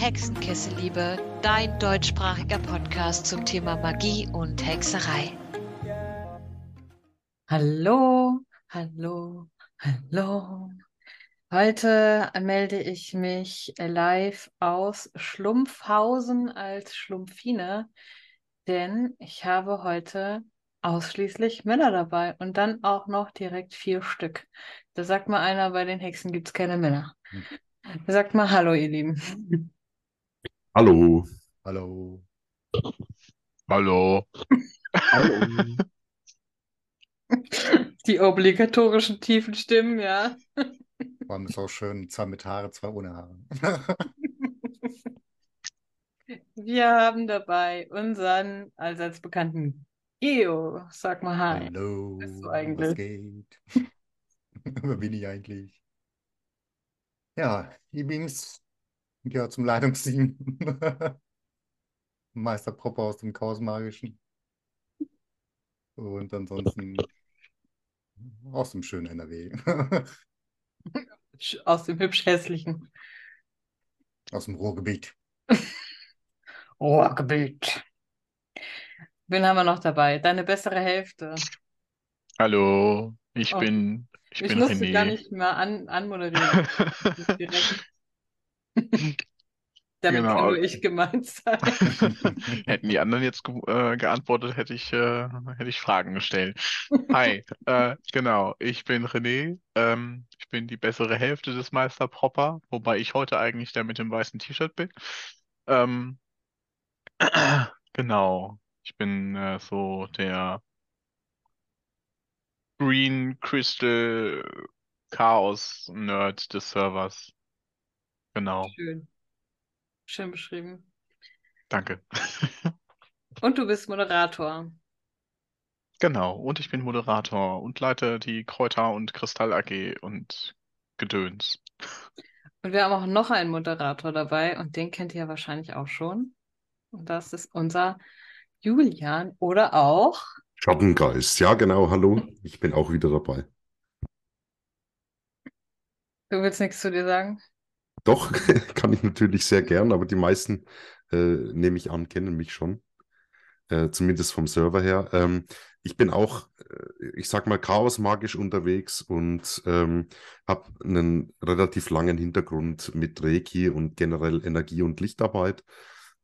Hexenkessel-Liebe, dein deutschsprachiger Podcast zum Thema Magie und Hexerei. Hallo, hallo, hallo. Heute melde ich mich live aus Schlumpfhausen als Schlumpfine, denn ich habe heute ausschließlich Männer dabei und dann auch noch direkt vier Stück. Da sagt mal einer, bei den Hexen gibt es keine Männer. Sagt mal Hallo, ihr Lieben. Hallo. Hallo. Hallo. Hallo. Die obligatorischen tiefen Stimmen, ja. Vor allem ist auch schön, zwei mit Haare, zwei ohne Haare. Wir haben dabei unseren allseits bekannten Geo. Sag mal Hi. Hallo. bist du Was eigentlich? geht? Wer bin ich eigentlich? Ja, übrigens gehört zum Leitungsteam. Meister Propper aus dem Chaos Magischen. Und ansonsten aus dem schönen NRW. Aus dem hübsch hässlichen Aus dem Ruhrgebiet. Ruhrgebiet. Wen haben wir noch dabei? Deine bessere Hälfte. Hallo. Ich Oh. bin, ich Ich bin gar René. nicht mehr an, anmoderieren. Direkt. Damit Genau. kann nur ich gemeint sein. Hätten die anderen jetzt ge äh, geantwortet, hätte ich, äh, hätte ich Fragen gestellt. Hi, äh, genau, ich bin René. Ähm, ich bin die bessere Hälfte des Meister Propper, wobei ich heute eigentlich der mit dem weißen T-Shirt bin. Ähm, genau, ich bin äh, so der Green Crystal Chaos Nerd des Servers. Genau, Schön. Schön beschrieben. danke. Und du bist Moderator. Genau, und ich bin Moderator und leite die Kräuter- und Kristall AG und Gedöns. Und wir haben auch noch einen Moderator dabei und den kennt ihr ja wahrscheinlich auch schon. Und das ist unser Julian oder auch Schattengeist. Ja, genau. Hallo. Ich bin auch wieder dabei. Du willst nichts zu dir sagen? Doch, kann ich natürlich sehr gern, aber die meisten, äh, nehme ich an, kennen mich schon. Äh, zumindest vom Server her. Ähm, ich bin auch, äh, ich sag mal, chaosmagisch unterwegs und ähm, habe einen relativ langen Hintergrund mit Reiki und generell Energie- und Lichtarbeit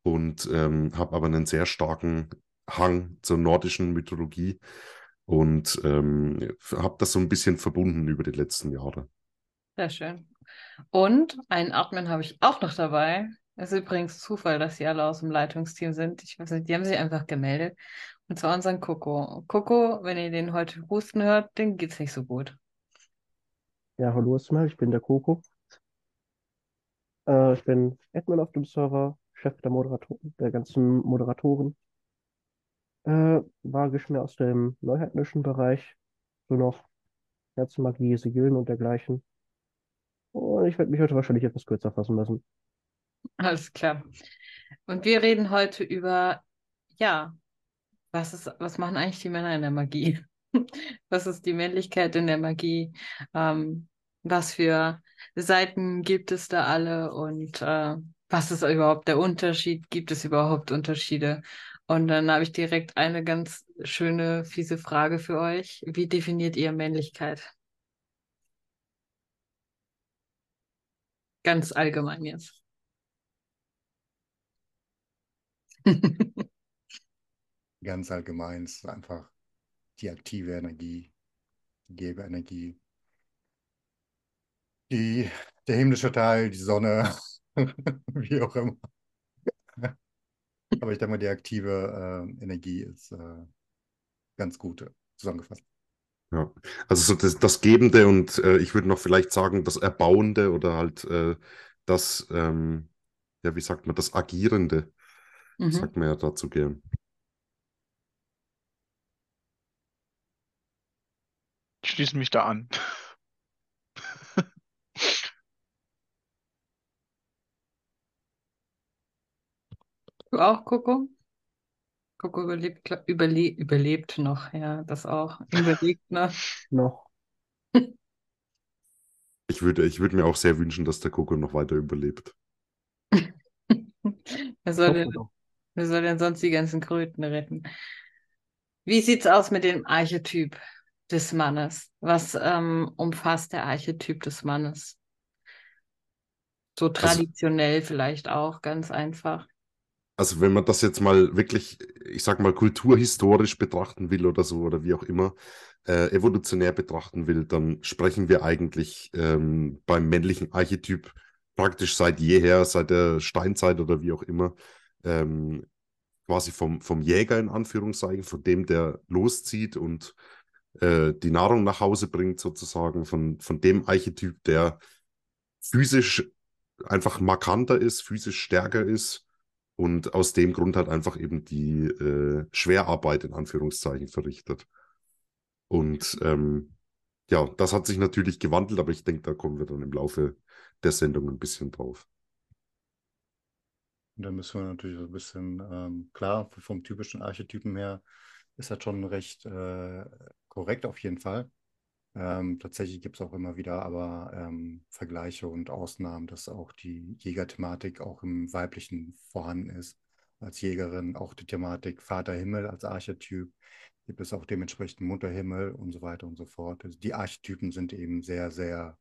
und ähm, habe aber einen sehr starken Hang zur nordischen Mythologie und ähm, habe das so ein bisschen verbunden über die letzten Jahre. Sehr schön. Und einen Admin habe ich auch noch dabei. Es ist übrigens Zufall, dass sie alle aus dem Leitungsteam sind. Ich weiß nicht, die haben sich einfach gemeldet. Und zwar unseren Coco. Coco, wenn ihr den heute husten hört, dem geht's nicht so gut. Ja, hallo erstmal, ich bin der Coco. Äh, ich bin Admin auf dem Server, Chef der Moderator der ganzen Moderatoren. Äh, magisch mehr aus dem neuheidnischen Bereich, so noch Herzmagie, Sigillen und dergleichen. Und ich werde mich heute wahrscheinlich etwas kürzer fassen müssen. Alles klar. Und wir reden heute über, ja, was ist, was machen eigentlich die Männer in der Magie? Was ist die Männlichkeit in der Magie? Ähm, was für Seiten gibt es da alle? Und äh, was ist überhaupt der Unterschied? Gibt es überhaupt Unterschiede? Und dann habe ich direkt eine ganz schöne, fiese Frage für euch. Wie definiert ihr Männlichkeit? Ganz allgemein jetzt. Ganz allgemein ist einfach die aktive Energie, die Geberenergie, die, der himmlische Teil, die Sonne, wie auch immer. Aber ich denke mal, die aktive äh, Energie ist äh, ganz gut äh, zusammengefasst. Ja, also so das, das Gebende und äh, ich würde noch vielleicht sagen, das Erbauende oder halt äh, das, ähm, ja, wie sagt man, das Agierende, Mhm. sagt man ja dazu gern. Ich schließe mich da an. Du auch, Coco? Coco überlebt, überle überlebt noch, ja, das auch. Überlegt noch. Noch. Ich würde, ich würde mir auch sehr wünschen, dass der Coco noch weiter überlebt. Wer soll, denn, wer soll denn sonst die ganzen Kröten retten? Wie sieht's aus mit dem Archetyp des Mannes? Was ähm, umfasst der Archetyp des Mannes? So traditionell vielleicht auch, ganz einfach. Also wenn man das jetzt mal wirklich, ich sag mal, kulturhistorisch betrachten will oder so, oder wie auch immer, äh, evolutionär betrachten will, dann sprechen wir eigentlich ähm, beim männlichen Archetyp praktisch seit jeher, seit der Steinzeit oder wie auch immer, ähm, quasi vom, vom Jäger in Anführungszeichen, von dem, der loszieht und äh, die Nahrung nach Hause bringt, sozusagen, von, von dem Archetyp, der physisch einfach markanter ist, physisch stärker ist und aus dem Grund halt einfach eben die äh, Schwerarbeit in Anführungszeichen verrichtet. Und ähm, ja, das hat sich natürlich gewandelt, aber ich denke, da kommen wir dann im Laufe der Sendung ein bisschen drauf. Und da müssen wir natürlich so ein bisschen, ähm, klar, vom typischen Archetypen her ist das schon recht äh, korrekt auf jeden Fall. Ähm, tatsächlich gibt es auch immer wieder aber ähm, Vergleiche und Ausnahmen, dass auch die Jägerthematik auch im Weiblichen vorhanden ist. Als Jägerin auch die Thematik Vater Himmel als Archetyp, gibt es auch dementsprechend Mutterhimmel und so weiter und so fort. Also die Archetypen sind eben sehr, sehr,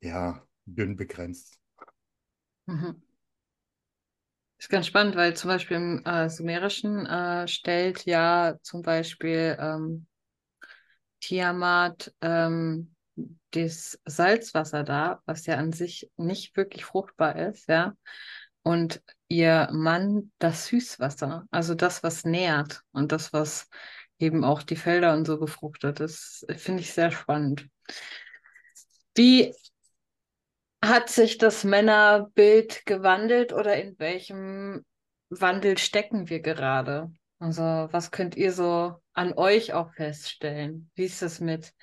ja, dünn begrenzt. Mhm. Ist ganz spannend, weil zum Beispiel im äh, Sumerischen äh, stellt ja zum Beispiel ähm, Tiamat ähm, das Salzwasser dar, was ja an sich nicht wirklich fruchtbar ist, ja. Und ihr Mann das Süßwasser, also das, was nährt und das, was eben auch die Felder und so befruchtet. Das finde ich sehr spannend. Wie hat sich das Männerbild gewandelt oder in welchem Wandel stecken wir gerade? Also, was könnt ihr so an euch auch feststellen? Wie ist es mit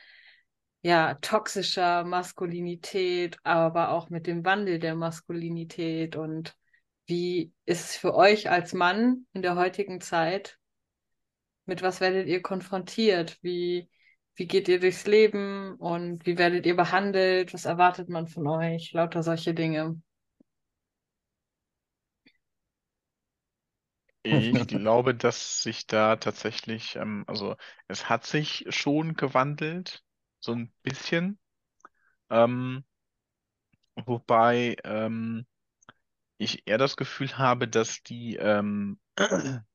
ja, toxischer Maskulinität, aber auch mit dem Wandel der Maskulinität und wie ist es für euch als Mann in der heutigen Zeit? Mit was werdet ihr konfrontiert? Wie, wie geht ihr durchs Leben und wie werdet ihr behandelt? Was erwartet man von euch? Lauter solche Dinge. Ich glaube, dass sich da tatsächlich, ähm, also es hat sich schon gewandelt, so ein bisschen. Ähm, wobei ähm, ich eher das Gefühl habe, dass die ähm,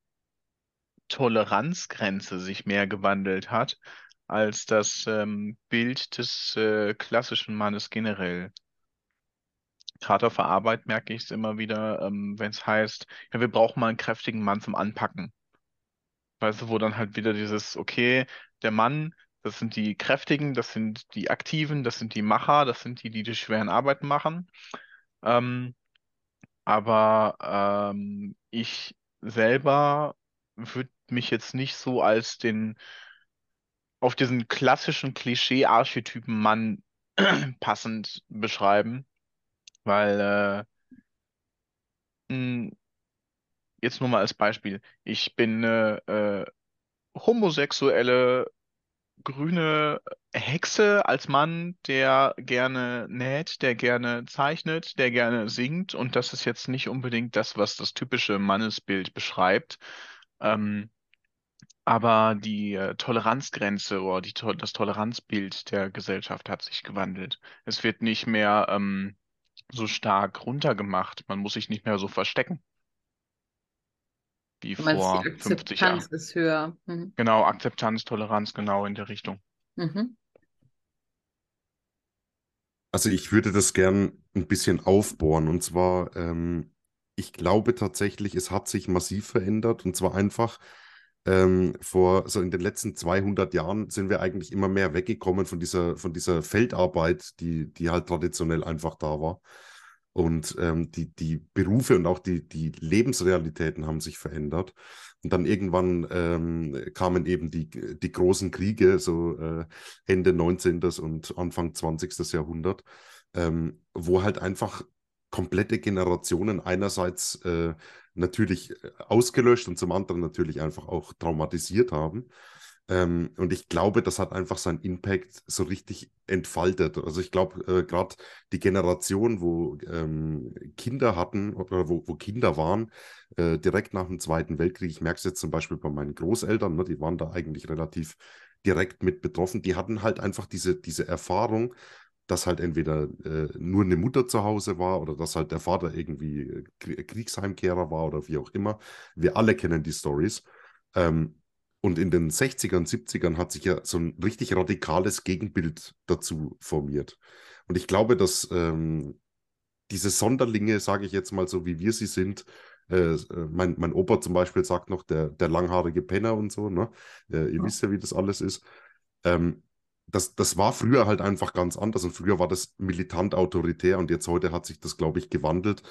Toleranzgrenze sich mehr gewandelt hat als das ähm, Bild des äh, klassischen Mannes generell. Gerade auf der Arbeit merke ich es immer wieder, ähm, wenn es heißt, ja, wir brauchen mal einen kräftigen Mann zum Anpacken. Weißt du, wo dann halt wieder dieses, okay, der Mann, das sind die Kräftigen, das sind die Aktiven, das sind die Macher, das sind die, die die schweren Arbeiten machen. Ähm, aber ähm, ich selber würde mich jetzt nicht so als den auf diesen klassischen Klischee-Archetypen Mann passend beschreiben, weil äh, jetzt nur mal als Beispiel, ich bin eine äh, homosexuelle grüne Hexe als Mann, der gerne näht, der gerne zeichnet, der gerne singt und das ist jetzt nicht unbedingt das, was das typische Mannesbild beschreibt. Ähm, aber die äh, Toleranzgrenze oder die, das Toleranzbild der Gesellschaft hat sich gewandelt. Es wird nicht mehr ähm, so stark runtergemacht. Man muss sich nicht mehr so verstecken wie meinst, die vor 50 Jahren. Akzeptanz ist höher. Mhm. Genau, Akzeptanz, Toleranz, genau in der Richtung. Mhm. Also ich würde das gern ein bisschen aufbohren. Und zwar, ähm, ich glaube tatsächlich, es hat sich massiv verändert. Und zwar einfach ähm, vor, so in den letzten 200 Jahren sind wir eigentlich immer mehr weggekommen von dieser, von dieser Feldarbeit, die, die halt traditionell einfach da war. Und ähm, die, die Berufe und auch die, die Lebensrealitäten haben sich verändert. Und dann irgendwann ähm, kamen eben die, die großen Kriege, so äh, Ende 19. und Anfang 20. Jahrhundert, ähm, wo halt einfach komplette Generationen einerseits äh, natürlich ausgelöscht und zum anderen natürlich einfach auch traumatisiert haben. Ähm, und ich glaube, das hat einfach seinen Impact so richtig entfaltet. Also ich glaube, äh, gerade die Generation, wo ähm, Kinder hatten oder wo, wo Kinder waren, äh, direkt nach dem Zweiten Weltkrieg, ich merke es jetzt zum Beispiel bei meinen Großeltern, ne, die waren da eigentlich relativ direkt mit betroffen, die hatten halt einfach diese, diese Erfahrung, dass halt entweder äh, nur eine Mutter zu Hause war oder dass halt der Vater irgendwie Kriegsheimkehrer war oder wie auch immer. Wir alle kennen die Stories. Ähm, und in den 60ern, 70ern hat sich ja so ein richtig radikales Gegenbild dazu formiert. Und ich glaube, dass ähm, diese Sonderlinge, sage ich jetzt mal so, wie wir sie sind, äh, äh, mein, mein Opa zum Beispiel sagt noch, der, der langhaarige Penner und so, ne? Äh, ihr ja. wisst ja, wie das alles ist. Ähm, das, das war früher halt einfach ganz anders und früher war das militant autoritär und jetzt heute hat sich das, glaube ich, gewandelt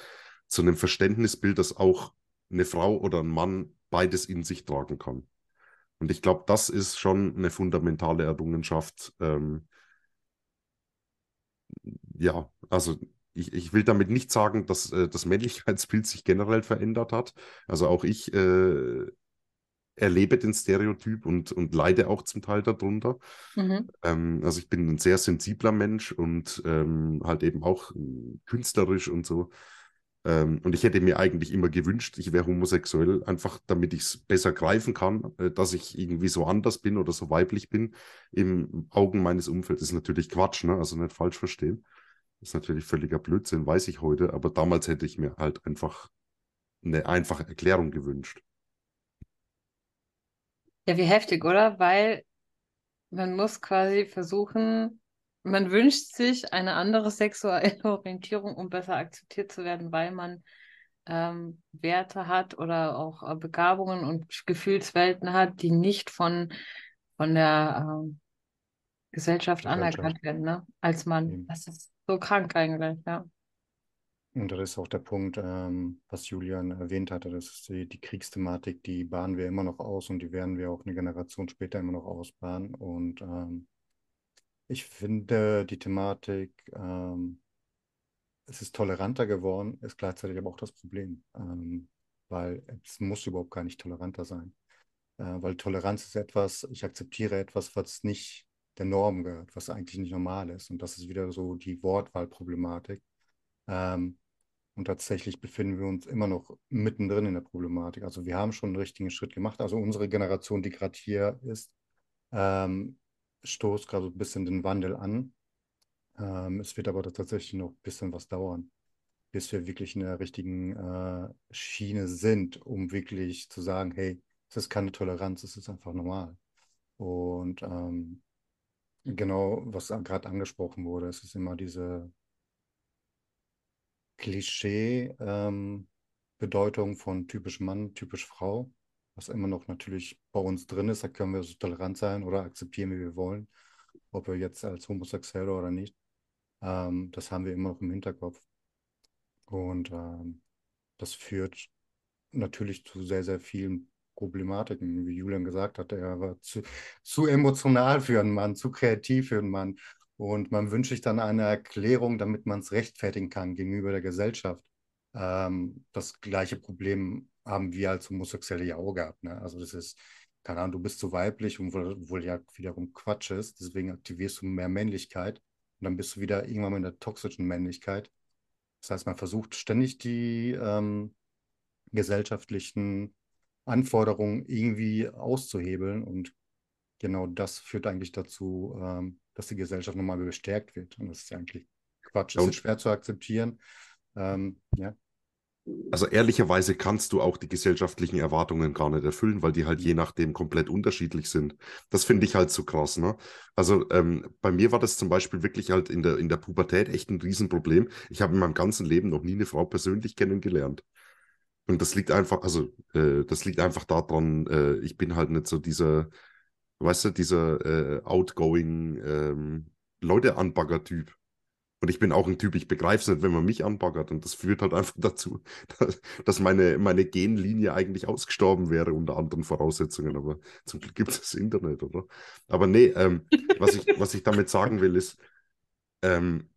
zu einem Verständnisbild, dass auch eine Frau oder ein Mann beides in sich tragen kann. Und ich glaube, das ist schon eine fundamentale Errungenschaft. Ähm, ja, also ich, ich will damit nicht sagen, dass äh, das Männlichkeitsbild sich generell verändert hat. Also auch ich äh, erlebe den Stereotyp und, und leide auch zum Teil darunter. Mhm. Ähm, also ich bin ein sehr sensibler Mensch und ähm, halt eben auch äh, künstlerisch und so. Ähm, und ich hätte mir eigentlich immer gewünscht, ich wäre homosexuell, einfach damit ich es besser greifen kann, äh, dass ich irgendwie so anders bin oder so weiblich bin im Augen meines Umfelds. Ist natürlich Quatsch, ne? also nicht falsch verstehen. Das ist natürlich völliger Blödsinn, weiß ich heute, aber damals hätte ich mir halt einfach eine einfache Erklärung gewünscht. Ja, wie heftig, oder? Weil man muss quasi versuchen, man wünscht sich eine andere sexuelle Orientierung, um besser akzeptiert zu werden, weil man ähm, Werte hat oder auch äh, Begabungen und Gefühlswelten hat, die nicht von, von der Gesellschaft, Gesellschaft anerkannt werden, ne? Als Mann. Das ist so krank eigentlich, ja. Und das ist auch der Punkt, ähm, was Julian erwähnt hatte, das ist die, die, Kriegsthematik, die bahnen wir immer noch aus und die werden wir auch eine Generation später immer noch ausbahren. Und ähm, ich finde die Thematik, ähm, es ist toleranter geworden, ist gleichzeitig aber auch das Problem, ähm, weil es muss überhaupt gar nicht toleranter sein. Äh, weil Toleranz ist etwas, ich akzeptiere etwas, was nicht der Norm gehört, was eigentlich nicht normal ist. Und das ist wieder so die Wortwahlproblematik. Ähm, und tatsächlich befinden wir uns immer noch mittendrin in der Problematik. Also wir haben schon einen richtigen Schritt gemacht. Also unsere Generation, die gerade hier ist, ähm, stoßt gerade ein bisschen den Wandel an. Ähm, es wird aber tatsächlich noch ein bisschen was dauern, bis wir wirklich in der richtigen äh, Schiene sind, um wirklich zu sagen, hey, es ist keine Toleranz, es ist einfach normal. Und ähm, genau, was gerade angesprochen wurde, es ist immer diese Klischee-Bedeutung ähm, von typisch Mann, typisch Frau, was immer noch natürlich bei uns drin ist. Da können wir so tolerant sein oder akzeptieren, wie wir wollen, ob wir jetzt als Homosexuelle oder nicht. Ähm, das haben wir immer noch im Hinterkopf. Und ähm, das führt natürlich zu sehr, sehr vielen Problematiken, wie Julian gesagt hat. Er war zu, zu emotional für einen Mann, zu kreativ für einen Mann. Und man wünscht sich dann eine Erklärung, damit man es rechtfertigen kann gegenüber der Gesellschaft. Ähm, das gleiche Problem haben wir als Homosexuelle ja auch gehabt. Ne? Also das ist, keine Ahnung, du bist zu weiblich, obwohl, ja wiederum Quatsch ist. Deswegen aktivierst du mehr Männlichkeit und dann bist du wieder irgendwann mit der toxischen Männlichkeit. Das heißt, man versucht ständig die ähm, gesellschaftlichen Anforderungen irgendwie auszuhebeln und genau das führt eigentlich dazu, ähm, dass die Gesellschaft nochmal bestärkt wird. Und das ist eigentlich Quatsch. Das ist schwer zu akzeptieren. Ähm, ja. Also ehrlicherweise kannst du auch die gesellschaftlichen Erwartungen gar nicht erfüllen, weil die halt je nachdem komplett unterschiedlich sind. Das finde ich halt so krass. Ne? Also ähm, bei mir war das zum Beispiel wirklich halt in der, in der Pubertät echt ein Riesenproblem. Ich habe in meinem ganzen Leben noch nie eine Frau persönlich kennengelernt. Und das liegt einfach, also äh, das liegt einfach daran, äh, ich bin halt nicht so dieser, weißt du, dieser äh, outgoing ähm, Leute-Anbagger-Typ. Und ich bin auch ein Typ, ich begreife es nicht, wenn man mich anbaggert. Und das führt halt einfach dazu, dass meine, meine Genlinie eigentlich ausgestorben wäre unter anderen Voraussetzungen. Aber zum Glück gibt es das Internet, oder? Aber nee, ähm, was, ich, was ich damit sagen will, ist, ähm,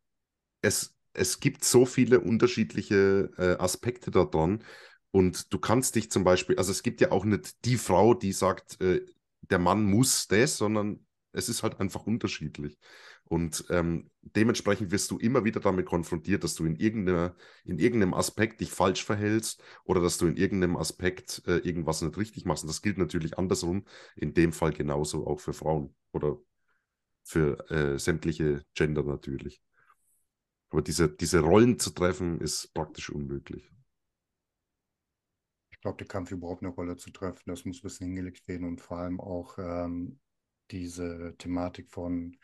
es, es gibt so viele unterschiedliche äh, Aspekte daran. Und du kannst dich zum Beispiel, also es gibt ja auch nicht die Frau, die sagt, äh, der Mann muss das, sondern es ist halt einfach unterschiedlich. Und ähm, dementsprechend wirst du immer wieder damit konfrontiert, dass du in, irgendeiner, in irgendeinem Aspekt dich falsch verhältst oder dass du in irgendeinem Aspekt äh, irgendwas nicht richtig machst. Und das gilt natürlich andersrum, in dem Fall genauso auch für Frauen oder für äh, sämtliche Gender natürlich. Aber diese, diese Rollen zu treffen, ist praktisch unmöglich. Ich glaube, der Kampf überhaupt eine Rolle zu treffen, das muss ein bisschen hingelegt werden und vor allem auch ähm, diese Thematik von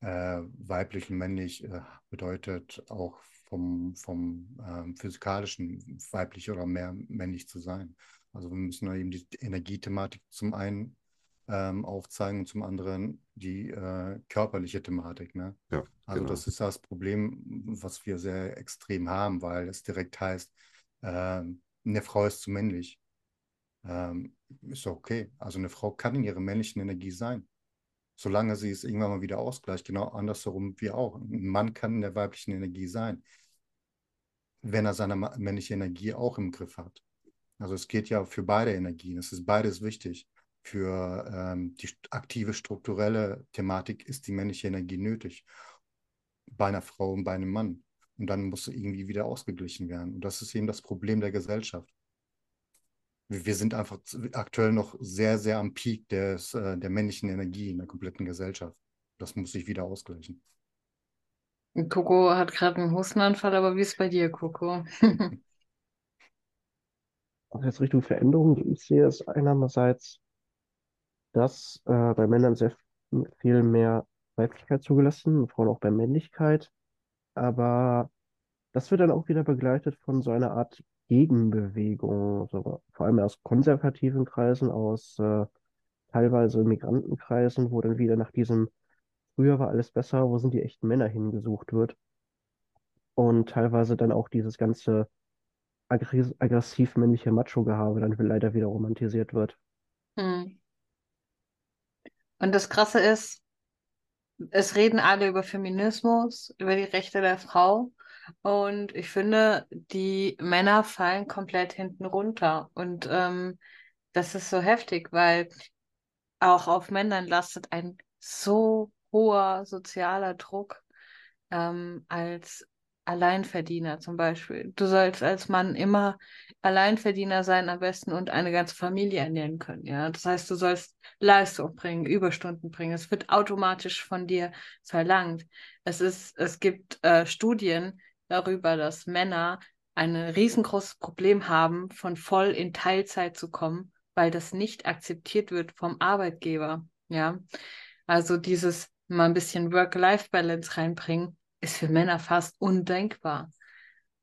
äh, weiblich und männlich äh, bedeutet auch vom, vom ähm, physikalischen weiblich oder mehr männlich zu sein. Also wir müssen eben die Energiethematik zum einen ähm, aufzeigen und zum anderen die äh, körperliche Thematik. Ne? Ja, also genau. das ist das Problem, was wir sehr extrem haben, weil es direkt heißt, äh, eine Frau ist zu männlich. Ähm, ist okay. Also eine Frau kann in ihrer männlichen Energie sein solange sie es irgendwann mal wieder ausgleicht, genau andersherum wie auch. Ein Mann kann in der weiblichen Energie sein, wenn er seine männliche Energie auch im Griff hat. Also es geht ja für beide Energien, es ist beides wichtig. Für ähm, die aktive strukturelle Thematik ist die männliche Energie nötig. Bei einer Frau und bei einem Mann. Und dann muss irgendwie wieder ausgeglichen werden. Und das ist eben das Problem der Gesellschaft wir sind einfach aktuell noch sehr, sehr am Peak des, äh, der männlichen Energie in der kompletten Gesellschaft. Das muss sich wieder ausgleichen. Coco hat gerade einen Hustenanfall, aber wie ist es bei dir, Coco? Also jetzt Richtung Veränderung, die ich sehe, ist einerseits, dass äh, bei Männern sehr viel mehr Weiblichkeit zugelassen, Frauen auch bei Männlichkeit. Aber das wird dann auch wieder begleitet von so einer Art Gegenbewegung, so, vor allem aus konservativen Kreisen, aus äh, teilweise Migrantenkreisen, wo dann wieder nach diesem Früher war alles besser, wo sind die echten Männer hingesucht wird. Und teilweise dann auch dieses ganze aggressiv männliche Macho-Gehabe dann leider wieder romantisiert wird. Hm. Und das Krasse ist, es reden alle über Feminismus, über die Rechte der Frau. Und ich finde, die Männer fallen komplett hinten runter. Und ähm, das ist so heftig, weil auch auf Männern lastet ein so hoher sozialer Druck ähm, als Alleinverdiener zum Beispiel. Du sollst als Mann immer Alleinverdiener sein am besten und eine ganze Familie ernähren können. Ja, das heißt, du sollst Leistung bringen, Überstunden bringen. Es wird automatisch von dir verlangt. Es ist, es gibt äh, Studien, darüber, dass Männer ein riesengroßes Problem haben, von voll in Teilzeit zu kommen, weil das nicht akzeptiert wird vom Arbeitgeber. Ja, also dieses mal ein bisschen Work-Life-Balance reinbringen, ist für Männer fast undenkbar.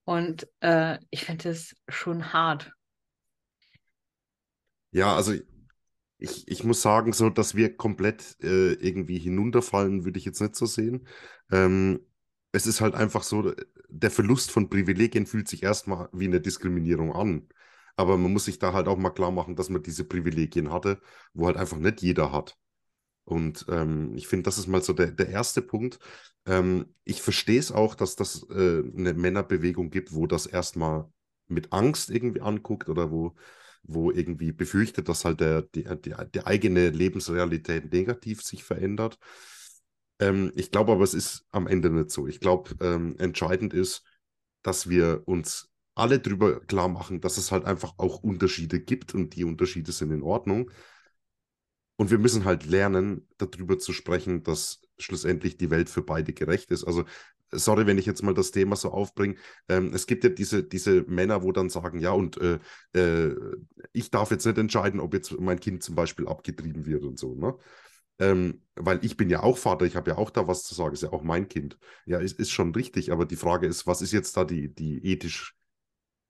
Und äh, ich finde es schon hart. Ja, also ich, ich muss sagen, so dass wir komplett äh, irgendwie hinunterfallen, würde ich jetzt nicht so sehen. Ähm, es ist halt einfach so, der Verlust von Privilegien fühlt sich erstmal wie eine Diskriminierung an. Aber man muss sich da halt auch mal klar machen, dass man diese Privilegien hatte, wo halt einfach nicht jeder hat. Und ähm, ich finde, das ist mal so der, der erste Punkt. Ähm, ich verstehe es auch, dass das äh, eine Männerbewegung gibt, wo das erstmal mit Angst irgendwie anguckt oder wo, wo irgendwie befürchtet, dass halt der, die, die, die eigene Lebensrealität negativ sich verändert. Ähm, ich glaube aber, es ist am Ende nicht so. Ich glaube, ähm, entscheidend ist, dass wir uns alle darüber klar machen, dass es halt einfach auch Unterschiede gibt und die Unterschiede sind in Ordnung. Und wir müssen halt lernen, darüber zu sprechen, dass schlussendlich die Welt für beide gerecht ist. Also, sorry, wenn ich jetzt mal das Thema so aufbringe. Ähm, es gibt ja diese, diese Männer, wo dann sagen, ja, und äh, äh, ich darf jetzt nicht entscheiden, ob jetzt mein Kind zum Beispiel abgetrieben wird und so. Ne? Ähm, weil ich bin ja auch Vater, ich habe ja auch da was zu sagen, ist ja auch mein Kind. Ja, ist, ist schon richtig, aber die Frage ist, was ist jetzt da die, die ethisch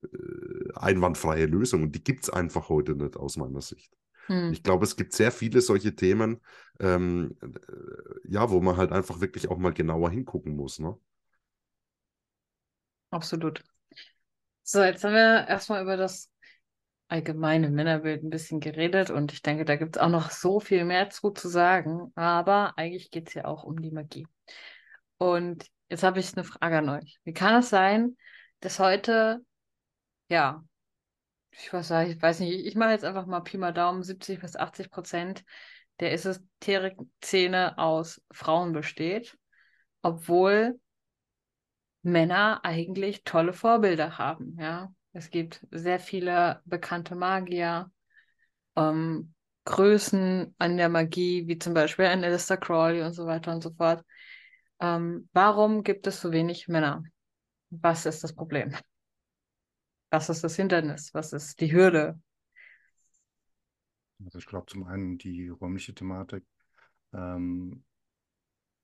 äh, einwandfreie Lösung? Und die gibt es einfach heute nicht aus meiner Sicht. Hm. Ich glaube, es gibt sehr viele solche Themen, ähm, äh, ja, wo man halt einfach wirklich auch mal genauer hingucken muss. Ne? Absolut. So, jetzt haben wir erstmal über das allgemeine Männerbild ein bisschen geredet und ich denke, da gibt es auch noch so viel mehr zu, zu sagen, aber eigentlich geht es ja auch um die Magie. Und jetzt habe ich eine Frage an euch. Wie kann es sein, dass heute, ja, ich weiß, ich weiß nicht, ich mache jetzt einfach mal Pi mal Daumen, 70 bis 80 Prozent der Esoterik-Szene aus Frauen besteht, obwohl Männer eigentlich tolle Vorbilder haben. Ja, es gibt sehr viele bekannte Magier, ähm, Größen an der Magie, wie zum Beispiel ein Alistair Crawley und so weiter und so fort. Ähm, warum gibt es so wenig Männer? Was ist das Problem? Was ist das Hindernis? Was ist die Hürde? Also ich glaube zum einen die räumliche Thematik. Ähm,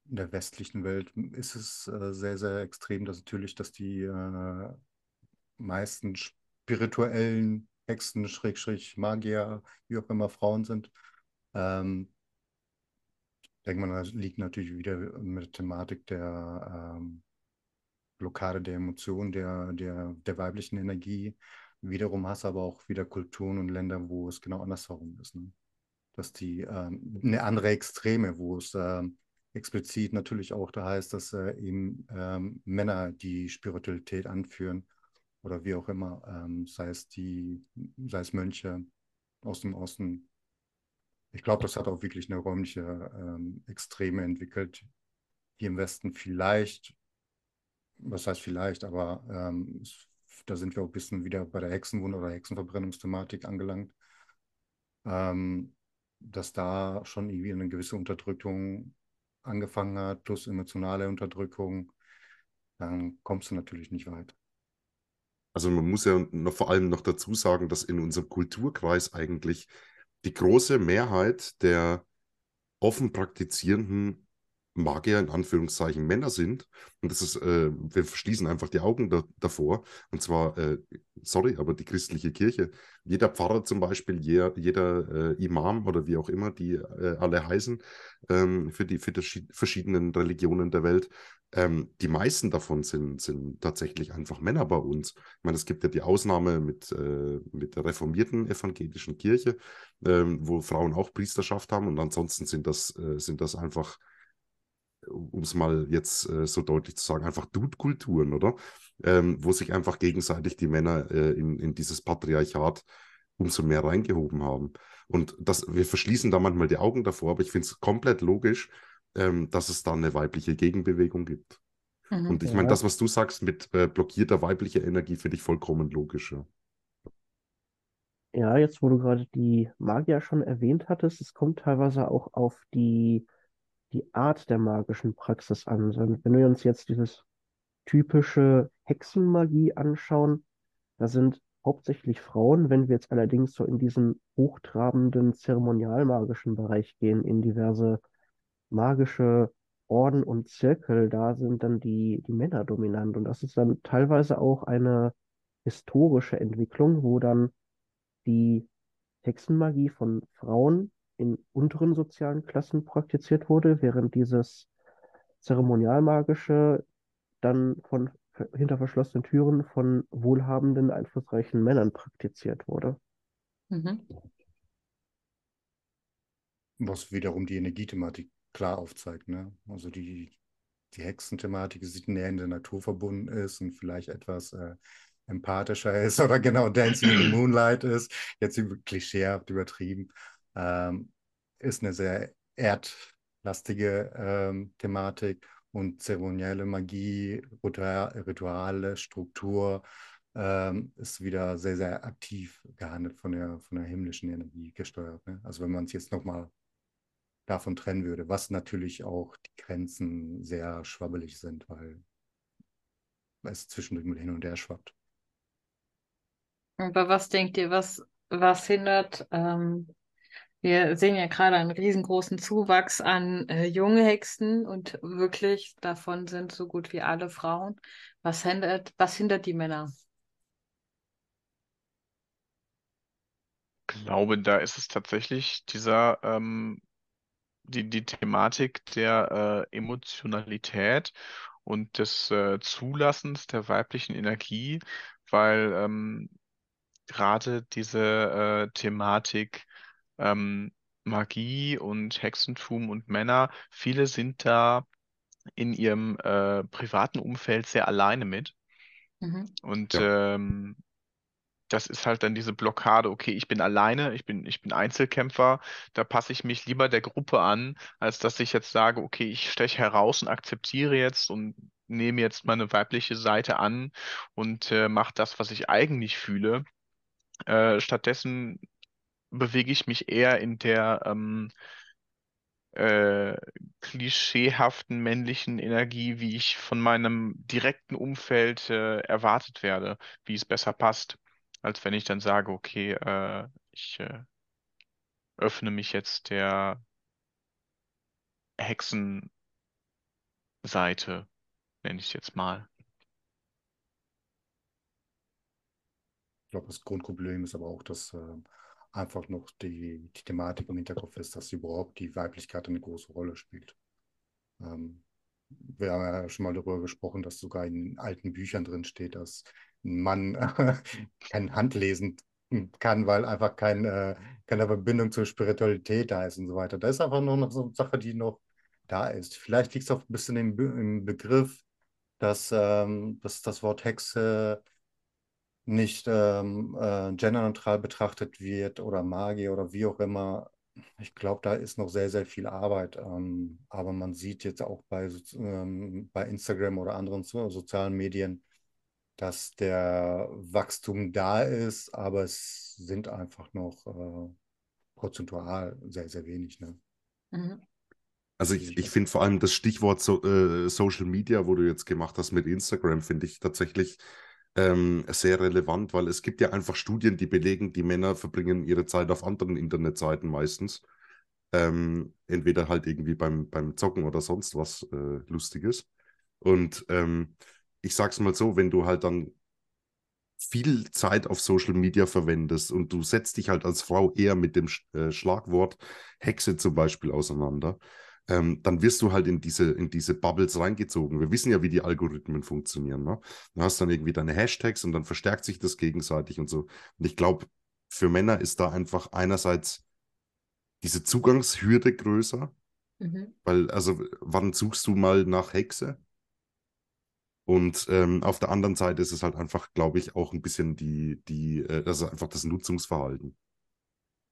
in der westlichen Welt ist es äh, sehr, sehr extrem, dass natürlich, dass die äh, meisten spirituellen Hexen, Schrägstrich, Magier, wie auch immer Frauen sind. Ähm, denke mal, das liegt natürlich wieder mit der Thematik der ähm, Blockade der Emotionen, der, der, der weiblichen Energie. Wiederum hast du aber auch wieder Kulturen und Länder, wo es genau andersherum ist. Ne? Dass die ähm, eine andere Extreme, wo es ähm, explizit natürlich auch da heißt, dass äh, eben ähm, Männer die Spiritualität anführen oder wie auch immer, ähm, sei es die, sei es Mönche aus dem Osten. Ich glaube, das hat auch wirklich eine räumliche ähm, Extreme entwickelt. Hier im Westen vielleicht, was heißt vielleicht, aber ähm, da sind wir auch ein bisschen wieder bei der Hexenwunde oder Hexenverbrennungsthematik angelangt, ähm, dass da schon irgendwie eine gewisse Unterdrückung angefangen hat, plus emotionale Unterdrückung, dann kommst du natürlich nicht weit. Also man muss ja noch, vor allem noch dazu sagen, dass in unserem Kulturkreis eigentlich die große Mehrheit der offen praktizierenden Magier in Anführungszeichen Männer sind. Und das ist, äh, wir verschließen einfach die Augen da, davor. Und zwar, äh, sorry, aber die christliche Kirche, jeder Pfarrer zum Beispiel, jeder, jeder äh, Imam oder wie auch immer, die äh, alle heißen, ähm, für die, für die verschiedenen Religionen der Welt, ähm, die meisten davon sind, sind tatsächlich einfach Männer bei uns. Ich meine, es gibt ja die Ausnahme mit, äh, mit der reformierten evangelischen Kirche, ähm, wo Frauen auch Priesterschaft haben und ansonsten sind das, äh, sind das einfach um es mal jetzt äh, so deutlich zu sagen, einfach Dude-Kulturen, oder? Ähm, wo sich einfach gegenseitig die Männer äh, in, in dieses Patriarchat umso mehr reingehoben haben. Und das, wir verschließen da manchmal die Augen davor, aber ich finde es komplett logisch, ähm, dass es da eine weibliche Gegenbewegung gibt. Mhm, Und ich ja. meine, das, was du sagst mit äh, blockierter weiblicher Energie, finde ich vollkommen logisch. Ja. ja, jetzt wo du gerade die Magier schon erwähnt hattest, es kommt teilweise auch auf die die Art der magischen Praxis an. Wenn wir uns jetzt dieses typische Hexenmagie anschauen, da sind hauptsächlich Frauen. Wenn wir jetzt allerdings so in diesen hochtrabenden zeremonialmagischen Bereich gehen, in diverse magische Orden und Zirkel, da sind dann die, die Männer dominant. Und das ist dann teilweise auch eine historische Entwicklung, wo dann die Hexenmagie von Frauen in unteren sozialen Klassen praktiziert wurde, während dieses zeremonialmagische dann von hinter verschlossenen Türen von wohlhabenden, einflussreichen Männern praktiziert wurde. Mhm. Was wiederum die Energiethematik klar aufzeigt. Ne? Also die, die Hexenthematik sieht näher in der Natur verbunden ist und vielleicht etwas äh, empathischer ist oder genau Dancing in the Moonlight ist, jetzt klischeehaft übertrieben ähm, ist eine sehr erdlastige ähm, Thematik und zeremonielle Magie, Rituale, Struktur ähm, ist wieder sehr, sehr aktiv gehandelt von der, von der himmlischen Energie gesteuert. Ne? Also wenn man es jetzt nochmal davon trennen würde, was natürlich auch die Grenzen sehr schwabbelig sind, weil es zwischendurch hin und her schwappt. Aber was denkt ihr, was, was hindert ähm, wir sehen ja gerade einen riesengroßen Zuwachs an äh, junge Hexen und wirklich davon sind so gut wie alle Frauen. Was hindert, was hindert die Männer? Ich glaube, da ist es tatsächlich dieser, ähm, die, die Thematik der äh, Emotionalität und des äh, Zulassens der weiblichen Energie, weil ähm, gerade diese äh, Thematik ähm, Magie und Hexentum und Männer, viele sind da in ihrem äh, privaten Umfeld sehr alleine mit. Mhm. Und ja. ähm, das ist halt dann diese Blockade, okay, ich bin alleine, ich bin, ich bin Einzelkämpfer, da passe ich mich lieber der Gruppe an, als dass ich jetzt sage, okay, ich steche heraus und akzeptiere jetzt und nehme jetzt meine weibliche Seite an und äh, mache das, was ich eigentlich fühle. Äh, stattdessen bewege ich mich eher in der ähm, äh, klischeehaften männlichen Energie, wie ich von meinem direkten Umfeld äh, erwartet werde, wie es besser passt, als wenn ich dann sage, okay, äh, ich äh, öffne mich jetzt der Hexenseite, nenne ich es jetzt mal. Ich glaube, das Grundproblem ist aber auch, dass äh, einfach noch die, die Thematik im Hinterkopf ist, dass überhaupt die Weiblichkeit eine große Rolle spielt. Ähm, wir haben ja schon mal darüber gesprochen, dass sogar in alten Büchern drin steht, dass ein Mann kein Handlesen kann, weil einfach kein, äh, keine Verbindung zur Spiritualität da ist und so weiter. Da ist einfach nur noch so eine Sache, die noch da ist. Vielleicht liegt es auch ein bisschen im, Be im Begriff, dass, ähm, dass das Wort Hexe nicht ähm, äh, genderneutral betrachtet wird oder Magie oder wie auch immer. Ich glaube, da ist noch sehr, sehr viel Arbeit. Ähm, aber man sieht jetzt auch bei, ähm, bei Instagram oder anderen so, sozialen Medien, dass der Wachstum da ist, aber es sind einfach noch äh, prozentual sehr, sehr wenig. Ne? Mhm. Also ich, ich finde vor allem das Stichwort so, äh, Social Media, wo du jetzt gemacht hast mit Instagram, finde ich tatsächlich ähm, sehr relevant, weil es gibt ja einfach Studien, die belegen, die Männer verbringen ihre Zeit auf anderen Internetseiten meistens. Ähm, entweder halt irgendwie beim, beim Zocken oder sonst was äh, Lustiges. Und ähm, ich sag's mal so, wenn du halt dann viel Zeit auf Social Media verwendest und du setzt dich halt als Frau eher mit dem äh, Schlagwort Hexe zum Beispiel auseinander, ähm, dann wirst du halt in diese, in diese Bubbles reingezogen. Wir wissen ja, wie die Algorithmen funktionieren. Ne? Du hast dann irgendwie deine Hashtags und dann verstärkt sich das gegenseitig und so. Und ich glaube, für Männer ist da einfach einerseits diese Zugangshürde größer, mhm. weil, also, wann suchst du mal nach Hexe? Und ähm, auf der anderen Seite ist es halt einfach, glaube ich, auch ein bisschen die, die, äh, also einfach das Nutzungsverhalten.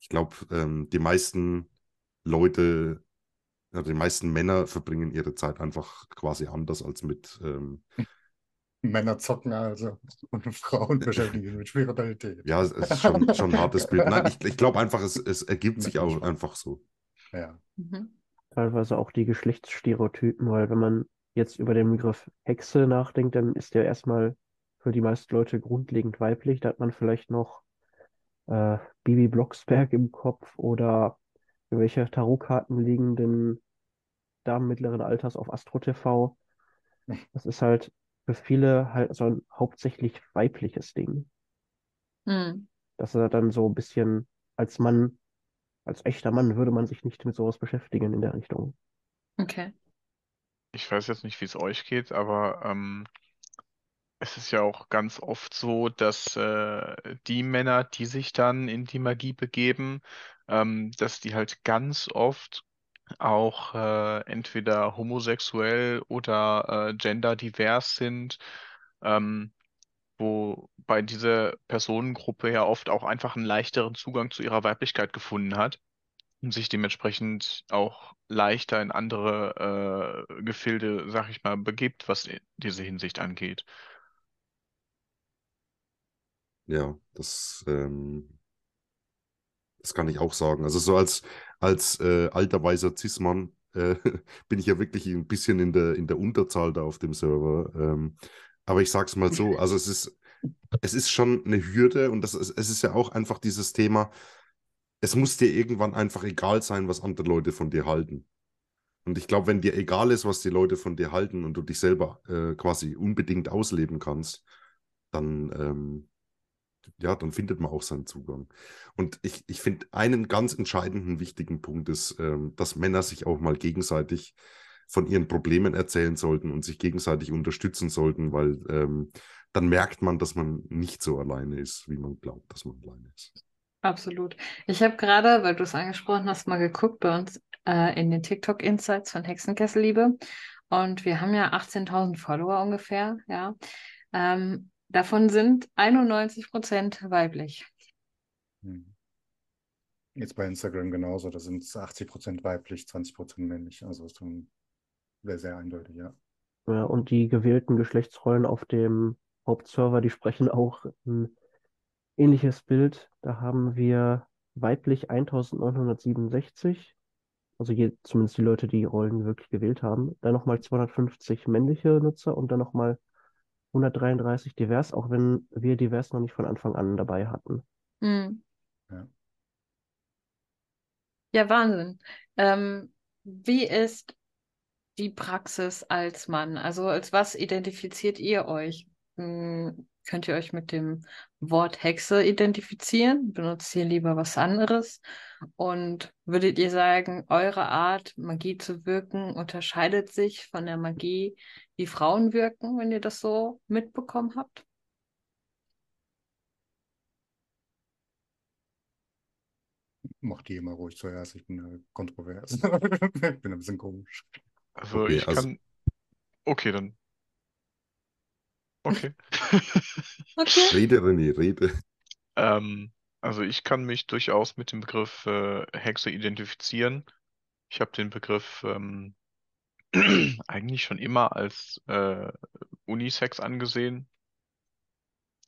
Ich glaube, ähm, die meisten Leute ja, die meisten Männer verbringen ihre Zeit einfach quasi anders als mit. Ähm, Männer zocken also und Frauen beschäftigen sich mit Spiritualität. Ja, es ist schon, schon ein hartes Bild. Nein, ich, ich glaube einfach, es, es ergibt sich auch einfach so. Ja. Mhm. Teilweise auch die Geschlechtsstereotypen, weil wenn man jetzt über den Begriff Hexe nachdenkt, dann ist der erstmal für die meisten Leute grundlegend weiblich. Da hat man vielleicht noch äh, Bibi Blocksberg im Kopf oder welche Tarotkarten liegen denn Damen mittleren Alters auf Astro TV. Das ist halt für viele halt so ein hauptsächlich weibliches Ding. Mhm. Dass er dann so ein bisschen als Mann, als echter Mann würde man sich nicht mit sowas beschäftigen in der Richtung. Okay. Ich weiß jetzt nicht, wie es euch geht, aber ähm, es ist ja auch ganz oft so, dass äh, die Männer, die sich dann in die Magie begeben, ähm, dass die halt ganz oft auch äh, entweder homosexuell oder äh, genderdivers sind, ähm, wobei diese Personengruppe ja oft auch einfach einen leichteren Zugang zu ihrer Weiblichkeit gefunden hat und sich dementsprechend auch leichter in andere äh, Gefilde, sag ich mal, begibt, was diese Hinsicht angeht. Ja, das ähm, das kann ich auch sagen. Also so als, als äh, alter weißer Cis-Mann äh, bin ich ja wirklich ein bisschen in der, in der Unterzahl da auf dem Server. Ähm, aber ich sag's mal so, also es ist, es ist schon eine Hürde und das ist, es ist ja auch einfach dieses Thema, es muss dir irgendwann einfach egal sein, was andere Leute von dir halten. Und ich glaube, wenn dir egal ist, was die Leute von dir halten und du dich selber äh, quasi unbedingt ausleben kannst, dann, ähm, ja, dann findet man auch seinen Zugang. Und ich, ich finde, einen ganz entscheidenden, wichtigen Punkt ist, ähm, dass Männer sich auch mal gegenseitig von ihren Problemen erzählen sollten und sich gegenseitig unterstützen sollten, weil ähm, dann merkt man, dass man nicht so alleine ist, wie man glaubt, dass man alleine ist. Absolut. Ich habe gerade, weil du es angesprochen hast, mal geguckt bei uns äh, in den TikTok Insights von Hexenkesselliebe. Und wir haben ja 18.000 Follower ungefähr, ja. Ähm, Davon sind 91 Prozent weiblich. Hm. Jetzt bei Instagram genauso, da sind es 80% weiblich, 20% männlich. Also ist dann sehr, sehr eindeutig, ja. Ja, und die gewählten Geschlechtsrollen auf dem Hauptserver, die sprechen auch ein ähnliches Bild. Da haben wir weiblich 1967, also je, zumindest die Leute, die Rollen wirklich gewählt haben. Dann nochmal 250 männliche Nutzer und dann nochmal 133 divers, auch wenn wir divers noch nicht von Anfang an dabei hatten. Hm. Ja. Ja, Wahnsinn. Ähm, wie ist die Praxis als Mann? Also als was identifiziert ihr euch? Hm, könnt ihr euch mit dem Wort Hexe identifizieren? Benutzt ihr lieber was anderes? Und würdet ihr sagen, eure Art, Magie zu wirken, unterscheidet sich von der Magie, die Frauen wirken, wenn ihr das so mitbekommen habt? Mach die immer ruhig zuerst, ich bin äh, kontrovers. ich bin ein bisschen komisch. Also Okay, ich also- kann. Okay, dann. Okay. Okay. Rede, René, rede. Ähm, also ich kann mich durchaus mit dem Begriff äh, Hexe identifizieren. Ich habe den Begriff ähm, eigentlich schon immer als äh, Unisex angesehen.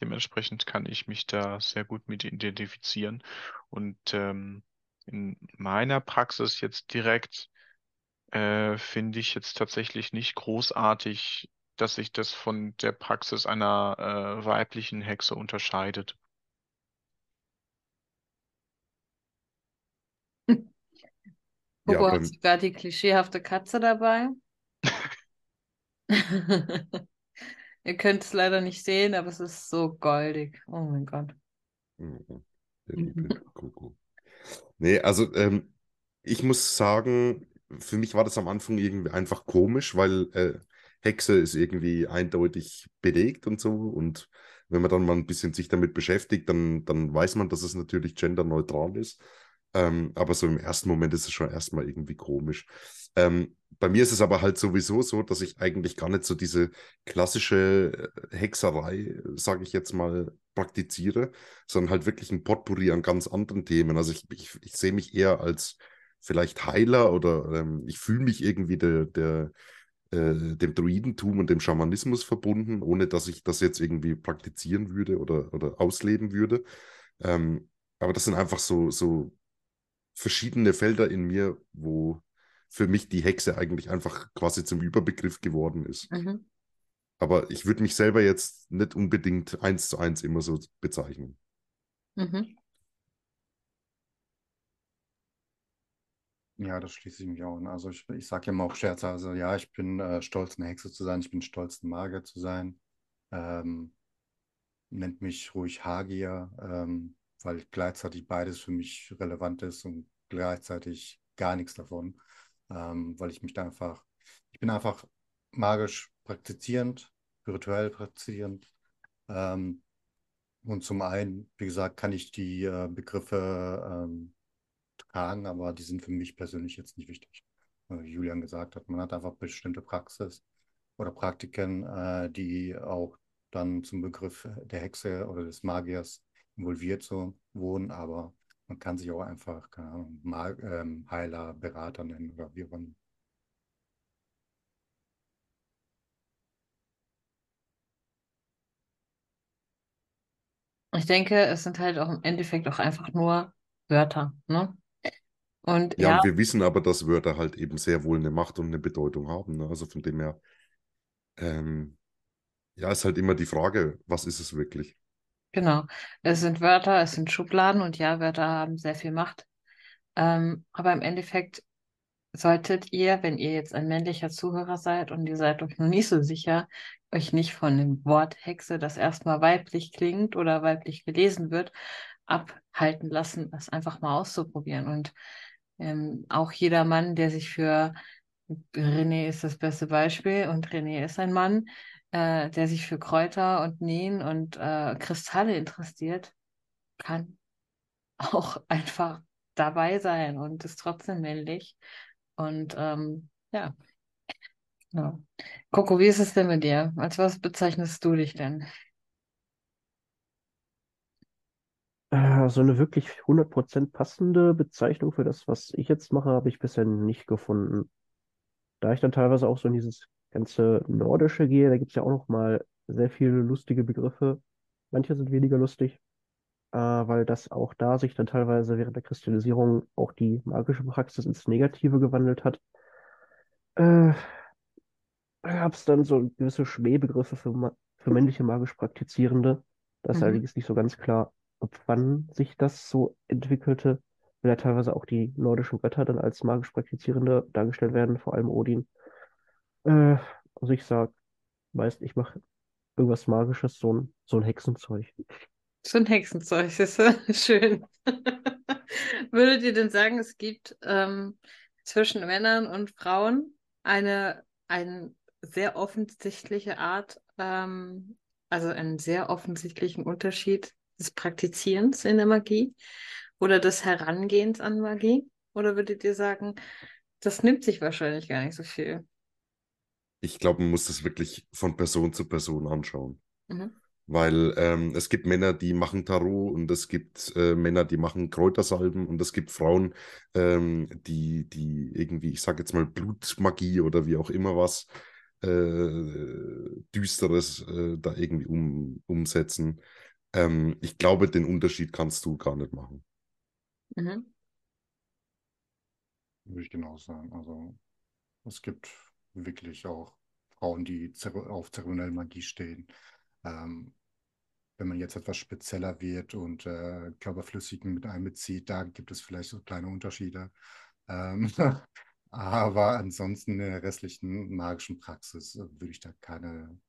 Dementsprechend kann ich mich da sehr gut mit identifizieren. Und ähm, in meiner Praxis jetzt direkt äh, finde ich jetzt tatsächlich nicht großartig, dass sich das von der Praxis einer äh, weiblichen Hexe unterscheidet. Ja, Hugo hat beim- sogar die klischeehafte Katze dabei. Ihr könnt es leider nicht sehen, aber es ist so goldig. Oh mein Gott. Mhm. Der liebe Kuckuck. Nee, also ähm, ich muss sagen, für mich war das am Anfang irgendwie einfach komisch, weil äh, Hexe ist irgendwie eindeutig belegt und so. Und wenn man dann mal ein bisschen sich damit beschäftigt, dann, dann weiß man, dass es natürlich genderneutral ist. Ähm, aber so im ersten Moment ist es schon erstmal irgendwie komisch. Ähm, bei mir ist es aber halt sowieso so, dass ich eigentlich gar nicht so diese klassische äh, Hexerei, sage ich jetzt mal, praktiziere, sondern halt wirklich ein Potpourri an ganz anderen Themen. Also ich, ich, ich sehe mich eher als vielleicht Heiler oder ähm, ich fühle mich irgendwie der, der, äh, dem Druidentum und dem Schamanismus verbunden, ohne dass ich das jetzt irgendwie praktizieren würde oder, oder ausleben würde. Ähm, aber das sind einfach so, so verschiedene Felder in mir, wo für mich die Hexe eigentlich einfach quasi zum Überbegriff geworden ist. Mhm. Aber ich würde mich selber jetzt nicht unbedingt eins zu eins immer so bezeichnen. Mhm. Ja, das schließe ich mich auch an. Also ich, ich sage ja immer auch Scherze, also ja, ich bin äh, stolz, eine Hexe zu sein, ich bin stolz, ein Magier zu sein. Ähm, nennt mich ruhig Hagier, ähm, weil gleichzeitig beides für mich relevant ist und gleichzeitig gar nichts davon, ähm, weil ich mich da einfach, ich bin einfach magisch praktizierend, spirituell praktizierend. Ähm, und zum einen, wie gesagt, kann ich die äh, Begriffe tragen, aber die sind für mich persönlich jetzt nicht wichtig. Wie Julian gesagt hat, man hat einfach bestimmte Praxis oder Praktiken, äh, die auch dann zum Begriff der Hexe oder des Magiers involviert so wohnen, aber man kann sich auch einfach Ahnung, Mag ähm, Heiler, Berater nennen oder wie immer. Ich denke, es sind halt auch im Endeffekt auch einfach nur Wörter, ne? Und Ja, ja, und wir wissen aber, dass Wörter halt eben sehr wohl eine Macht und eine Bedeutung haben. Ne? Also von dem her, ähm, ja, ist halt immer die Frage, was ist es wirklich? genau. Es sind Wörter, es sind Schubladen und ja, Wörter haben sehr viel Macht. Ähm, aber im Endeffekt solltet ihr, wenn ihr jetzt ein männlicher Zuhörer seid und ihr seid euch noch nicht so sicher, euch nicht von dem Wort Hexe, das erstmal weiblich klingt oder weiblich gelesen wird, abhalten lassen, das einfach mal auszuprobieren. Und ähm, auch jeder Mann, der sich für René ist das beste Beispiel und René ist ein Mann, äh, der sich für Kräuter und Nähen und äh, Kristalle interessiert, kann auch einfach dabei sein und ist trotzdem männlich. Und ähm, ja. Genau. Coco, wie ist es denn mit dir? Als was bezeichnest du dich denn? Äh, so eine wirklich 100% passende Bezeichnung für das, was ich jetzt mache, habe ich bisher nicht gefunden. Da ich dann teilweise auch so in dieses ganze Nordische gehe, da gibt es ja auch noch mal sehr viele lustige Begriffe. Manche sind weniger lustig, äh, weil das auch da sich dann teilweise während der Kristallisierung auch die magische Praxis ins Negative gewandelt hat. Äh, da gab es dann so gewisse Schmähbegriffe für, für männliche magisch Praktizierende. Da ist Mhm. allerdings nicht so ganz klar, ab wann sich das so entwickelte, weil ja teilweise auch die nordischen Götter dann als magisch Praktizierende dargestellt werden, vor allem Odin. Äh, also ich sag meist, ich mache irgendwas Magisches, so ein, so ein Hexenzeug. So ein Hexenzeug, das ist schön. Würdet ihr denn sagen, es gibt ähm, zwischen Männern und Frauen eine, eine sehr offensichtliche Art, ähm, also einen sehr offensichtlichen Unterschied des Praktizierens in der Magie oder des Herangehens an Magie? Oder würdet ihr sagen, das nimmt sich wahrscheinlich gar nicht so viel? Ich glaube, man muss das wirklich von Person zu Person anschauen. Mhm. Weil ähm, es gibt Männer, die machen Tarot und es gibt äh, Männer, die machen Kräutersalben und es gibt Frauen, ähm, die, die irgendwie, ich sage jetzt mal Blutmagie oder wie auch immer was äh, Düsteres äh, da irgendwie um, umsetzen. Ähm, ich glaube, den Unterschied kannst du gar nicht machen. Mhm. Würde ich genau sagen. Also es gibt wirklich auch Frauen, die auf zeremonielle Magie stehen. Ähm, wenn man jetzt etwas spezieller wird und äh, Körperflüssigen mit einbezieht, da gibt es vielleicht so kleine Unterschiede. Ähm, aber ansonsten in der restlichen magischen Praxis äh, würde ich da keine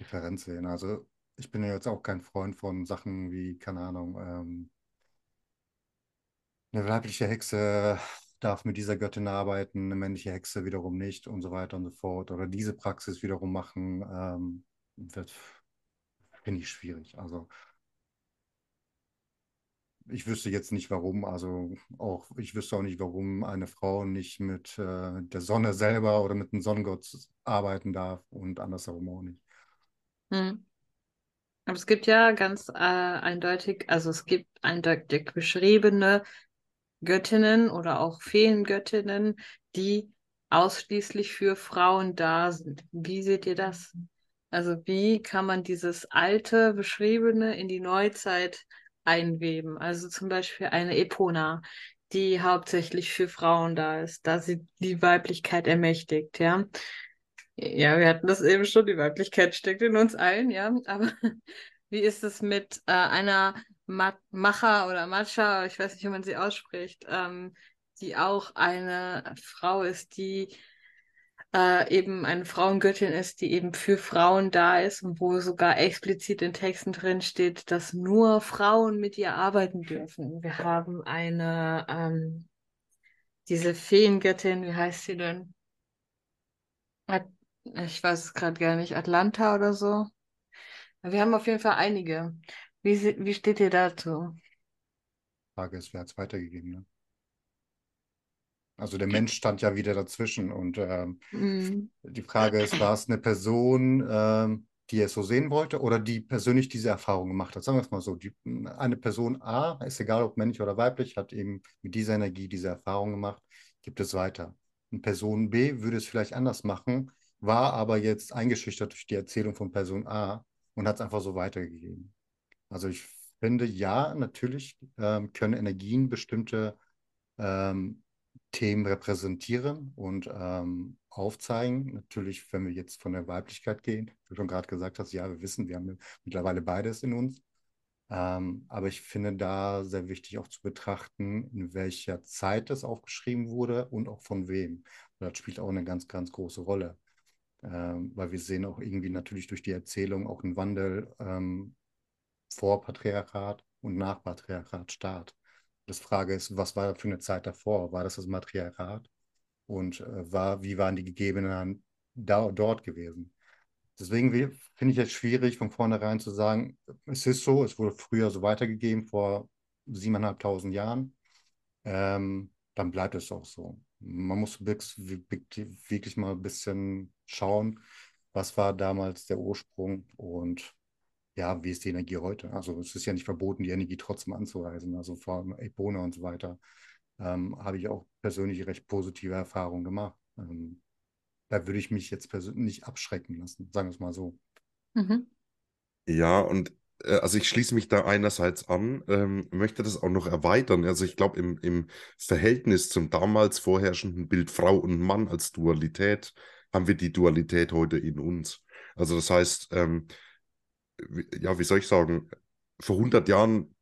Differenz sehen. Also ich bin ja jetzt auch kein Freund von Sachen wie, keine Ahnung, ähm, eine weibliche Hexe darf mit dieser Göttin arbeiten, eine männliche Hexe wiederum nicht und so weiter und so fort. Oder diese Praxis wiederum machen, ähm, wird, finde ich schwierig. Also ich wüsste jetzt nicht warum, also auch, ich wüsste auch nicht, warum eine Frau nicht mit äh, der Sonne selber oder mit dem Sonnengott arbeiten darf und andersherum auch nicht. Mhm. Aber es gibt ja ganz äh, eindeutig, also es gibt eindeutig beschriebene Göttinnen oder auch Feengöttinnen, die ausschließlich für Frauen da sind. Wie seht ihr das? Also wie kann man dieses alte Beschriebene in die Neuzeit einweben? Also zum Beispiel eine Epona, die hauptsächlich für Frauen da ist, da sie die Weiblichkeit ermächtigt, ja. Ja, wir hatten das eben schon, die Weiblichkeit steckt in uns allen, ja. Aber wie ist es mit äh, einer Ma Macha oder Matcha, ich weiß nicht, wie man sie ausspricht, ähm, die auch eine Frau ist, die äh, eben eine Frauengöttin ist, die eben für Frauen da ist und wo sogar explizit in Texten drin steht, dass nur Frauen mit ihr arbeiten dürfen. Wir haben eine, ähm, diese Feengöttin, wie heißt sie denn? Ich weiß es gerade gar nicht, Atlanta oder so. Wir haben auf jeden Fall einige. Wie, wie steht ihr dazu? Frage ist, wer hat es weitergegeben, ne? Also der Mensch stand ja wieder dazwischen und ähm, Mm, die Frage ist, war es eine Person, ähm, die es so sehen wollte oder die persönlich diese Erfahrung gemacht hat? Sagen wir es mal so, die, eine Person A, ist egal ob männlich oder weiblich, hat eben mit dieser Energie diese Erfahrung gemacht, gibt es weiter. Und Person B würde es vielleicht anders machen, war aber jetzt eingeschüchtert durch die Erzählung von Person A und hat es einfach so weitergegeben. Also ich finde, ja, natürlich ähm, können Energien bestimmte ähm, Themen repräsentieren und ähm, aufzeigen. Natürlich, wenn wir jetzt von der Weiblichkeit gehen, wie du schon gerade gesagt hast, ja, wir wissen, wir haben mittlerweile beides in uns. Ähm, aber ich finde da sehr wichtig auch zu betrachten, in welcher Zeit das aufgeschrieben wurde und auch von wem. Das spielt auch eine ganz, ganz große Rolle. Ähm, weil wir sehen auch irgendwie natürlich durch die Erzählung auch einen Wandel ähm, vor Patriarchat und nach Patriarchat Staat. Das Frage ist, was war für eine Zeit davor? War das das Matriarchat? Und äh, war, wie waren die Gegebenen da, dort gewesen? Deswegen we- finde ich es schwierig, von vornherein zu sagen, es ist so, es wurde früher so weitergegeben, vor siebeneinhalbtausend Jahren. Ähm, dann bleibt es auch so. Man muss wirklich mal ein bisschen schauen, was war damals der Ursprung und ja, wie ist die Energie heute? Also es ist ja nicht verboten, die Energie trotzdem anzureisen. Also vor allem Epona und so weiter ähm, habe ich auch persönlich recht positive Erfahrungen gemacht. Ähm, da würde ich mich jetzt persönlich nicht abschrecken lassen, sagen wir es mal so. Mhm. Ja, und äh, also ich schließe mich da einerseits an, ähm, möchte das auch noch erweitern. Also ich glaube, im, im Verhältnis zum damals vorherrschenden Bild Frau und Mann als Dualität haben wir die Dualität heute in uns. Also das heißt, ähm, ja, wie soll ich sagen, vor 100 Jahren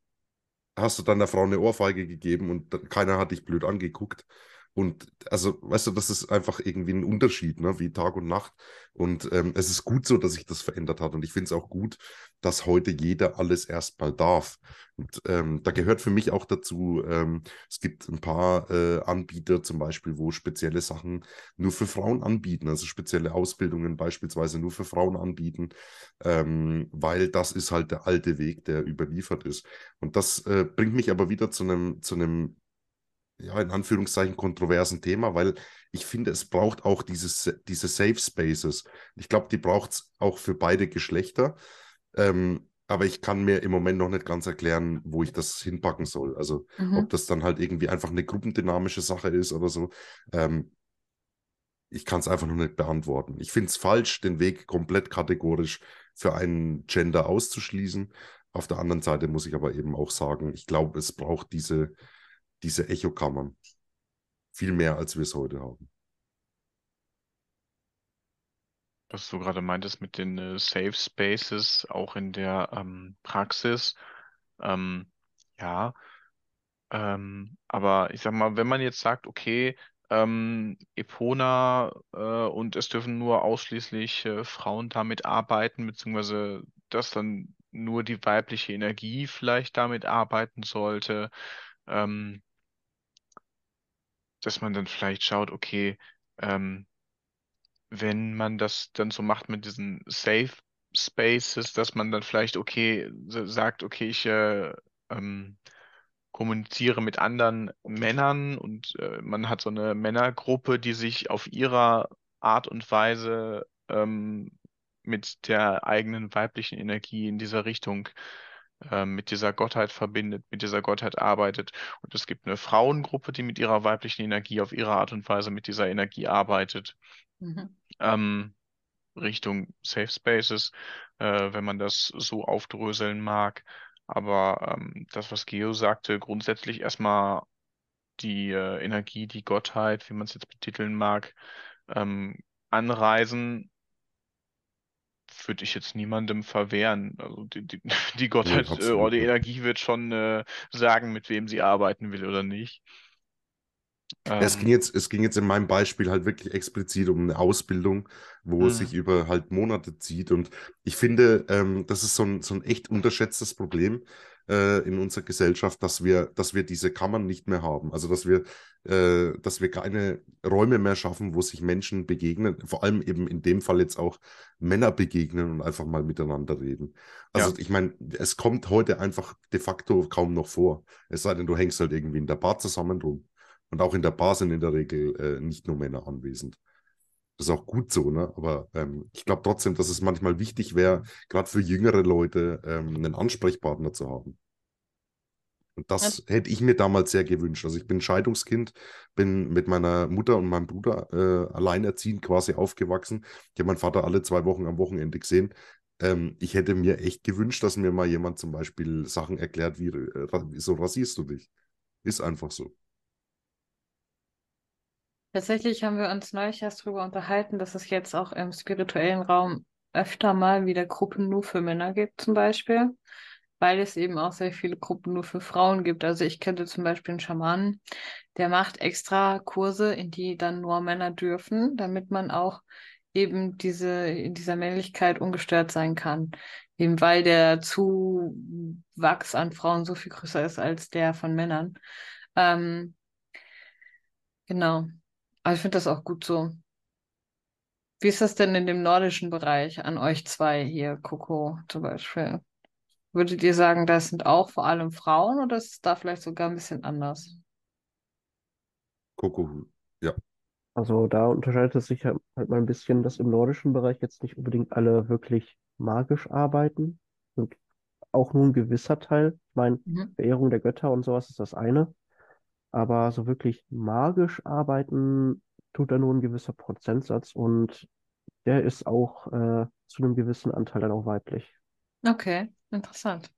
hast du deiner Frau eine Ohrfeige gegeben und keiner hat dich blöd angeguckt. Und also, weißt du, das ist einfach irgendwie ein Unterschied, ne? wie Tag und Nacht. Und ähm, es ist gut so, dass sich das verändert hat. Und ich finde es auch gut, dass heute jeder alles erstmal darf. Und ähm, da gehört für mich auch dazu, ähm, es gibt ein paar äh, Anbieter zum Beispiel, wo spezielle Sachen nur für Frauen anbieten, also spezielle Ausbildungen beispielsweise nur für Frauen anbieten, ähm, weil das ist halt der alte Weg, der überliefert ist. Und das äh, bringt mich aber wieder zu einem, zu einem, ja, in Anführungszeichen kontroversen Thema, weil ich finde, es braucht auch dieses, diese Safe Spaces. Ich glaube, die braucht es auch für beide Geschlechter. Ähm, aber ich kann mir im Moment noch nicht ganz erklären, wo ich das hinpacken soll. Also, Mhm. ob das dann halt irgendwie einfach eine gruppendynamische Sache ist oder so. Ähm, ich kann es einfach noch nicht beantworten. Ich finde es falsch, den Weg komplett kategorisch für einen Gender auszuschließen. Auf der anderen Seite muss ich aber eben auch sagen, ich glaube, es braucht diese, diese Echokammern. Viel mehr, als wir es heute haben. was du gerade meintest mit den äh, Safe Spaces, auch in der ähm, Praxis. Ähm, ja, ähm, aber ich sag mal, wenn man jetzt sagt, okay, ähm, Epona äh, und es dürfen nur ausschließlich äh, Frauen damit arbeiten, beziehungsweise dass dann nur die weibliche Energie vielleicht damit arbeiten sollte, ähm, dass man dann vielleicht schaut, okay, ähm, wenn man das dann so macht mit diesen Safe Spaces, dass man dann vielleicht, okay, sa- sagt, okay, ich äh, ähm, kommuniziere mit anderen Männern und äh, man hat so eine Männergruppe, die sich auf ihrer Art und Weise ähm, mit der eigenen weiblichen Energie in dieser Richtung, ähm, mit dieser Gottheit verbindet, mit dieser Gottheit arbeitet. Und es gibt eine Frauengruppe, die mit ihrer weiblichen Energie auf ihre Art und Weise mit dieser Energie arbeitet Mhm. ähm, Richtung Safe Spaces, äh, wenn man das so aufdröseln mag. Aber ähm, das, was Geo sagte, grundsätzlich erstmal die äh, Energie, die Gottheit, wie man es jetzt betiteln mag, ähm, anreisen, würde ich jetzt niemandem verwehren. Also die, die, die Gottheit äh, absolut oder die nicht. Energie wird schon äh, sagen, mit wem sie arbeiten will oder nicht. Ja, es ging Ähm, jetzt, es ging jetzt in meinem Beispiel halt wirklich explizit um eine Ausbildung, wo es Mhm. sich über halt Monate zieht. Und ich finde, ähm, das ist so ein, so ein echt unterschätztes Problem äh, in unserer Gesellschaft, dass wir, dass wir diese Kammern nicht mehr haben. Also dass wir, äh, dass wir keine Räume mehr schaffen, wo sich Menschen begegnen, vor allem eben in dem Fall jetzt auch Männer begegnen und einfach mal miteinander reden. Also Ja. ich meine, es kommt heute einfach de facto kaum noch vor. Es sei denn, du hängst halt irgendwie in der Bar zusammen rum. Und auch in der Bar sind in der Regel äh, nicht nur Männer anwesend. Das ist auch gut so, ne? Aber ähm, ich glaube trotzdem, dass es manchmal wichtig wäre, gerade für jüngere Leute, ähm, einen Ansprechpartner zu haben. Und das hätte ich mir damals sehr gewünscht. Also ich bin Scheidungskind, bin mit meiner Mutter und meinem Bruder äh, alleinerziehend quasi aufgewachsen. Ich habe meinen Vater alle zwei Wochen am Wochenende gesehen. Ähm, ich hätte mir echt gewünscht, dass mir mal jemand zum Beispiel Sachen erklärt, wie äh, so rasierst du dich. Ist einfach so. Tatsächlich haben wir uns neulich erst darüber unterhalten, dass es jetzt auch im spirituellen Raum öfter mal wieder Gruppen nur für Männer gibt, zum Beispiel, weil es eben auch sehr viele Gruppen nur für Frauen gibt. Also ich kenne zum Beispiel einen Schamanen, der macht extra Kurse, in die dann nur Männer dürfen, damit man auch eben diese, in dieser Männlichkeit ungestört sein kann. Eben weil der Zuwachs an Frauen so viel größer ist als der von Männern. Ähm, genau. Aber ich finde das auch gut so. Wie ist das denn in dem nordischen Bereich an euch zwei hier, Coco zum Beispiel? Würdet ihr sagen, das sind auch vor allem Frauen oder ist es da vielleicht sogar ein bisschen anders? Coco, ja. Also da unterscheidet es sich halt halt mal ein bisschen, dass im nordischen Bereich jetzt nicht unbedingt alle wirklich magisch arbeiten. Sind auch nur ein gewisser Teil. Ich meine, Mhm. Verehrung der Götter und sowas ist das eine. Aber so wirklich magisch arbeiten tut da nur ein gewisser Prozentsatz und der ist auch äh, zu einem gewissen Anteil dann auch weiblich. Okay, interessant.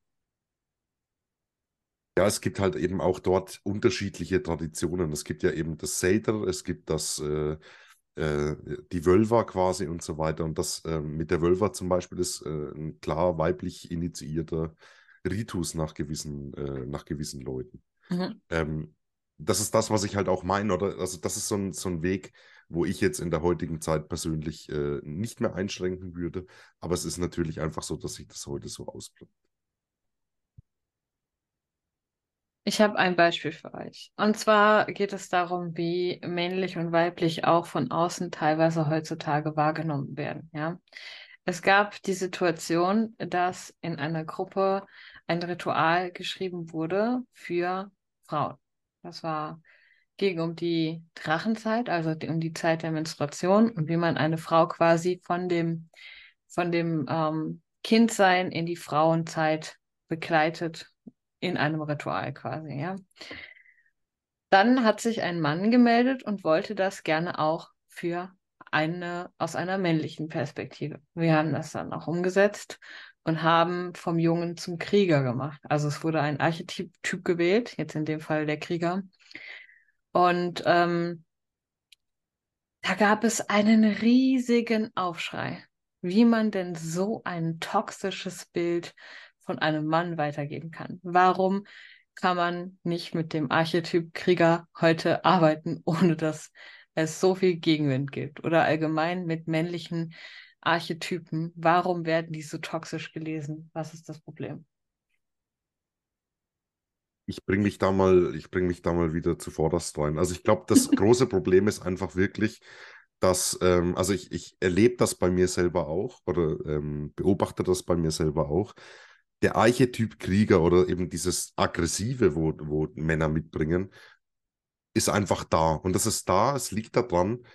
Ja, es gibt halt eben auch dort unterschiedliche Traditionen. Es gibt ja eben das Seder, es gibt das, äh, äh, die Wölver quasi und so weiter. Und das äh, mit der Wölver zum Beispiel ist äh, ein klar weiblich initiierter Ritus nach gewissen, äh, nach gewissen Leuten. Mhm. Ähm, das ist das, was ich halt auch meine, oder? Also, das ist so ein, so ein Weg, wo ich jetzt in der heutigen Zeit persönlich äh, nicht mehr einschränken würde. Aber es ist natürlich einfach so, dass sich das heute so ausbleibt. Ich habe ein Beispiel für euch. Und zwar geht es darum, wie männlich und weiblich auch von außen teilweise heutzutage wahrgenommen werden. Ja, es gab die Situation, dass in einer Gruppe ein Ritual geschrieben wurde für Frauen. Das war ging um die Drachenzeit, also um die Zeit der Menstruation und wie man eine Frau quasi von dem von dem ähm, Kindsein in die Frauenzeit begleitet in einem Ritual quasi, ja. Dann hat sich ein Mann gemeldet und wollte das gerne auch für eine aus einer männlichen Perspektive. Wir haben das dann auch umgesetzt und haben vom Jungen zum Krieger gemacht. Also es wurde ein Archetyp Typ gewählt, jetzt in dem Fall der Krieger. Und ähm, da gab es einen riesigen Aufschrei, wie man denn so ein toxisches Bild von einem Mann weitergeben kann. Warum kann man nicht mit dem Archetyp Krieger heute arbeiten, ohne dass es so viel Gegenwind gibt? Oder allgemein mit männlichen Archetypen. Warum werden die so toxisch gelesen? Was ist das Problem? Ich bringe mich da mal, ich bringe mich da mal wieder zuvorderst rein. Also ich glaube, das große Problem ist einfach wirklich, dass, ähm, also ich, ich erlebe das bei mir selber auch oder ähm, beobachte das bei mir selber auch. Der Archetyp Krieger oder eben dieses Aggressive, wo, wo Männer mitbringen, ist einfach da. Und das ist da, es liegt daran,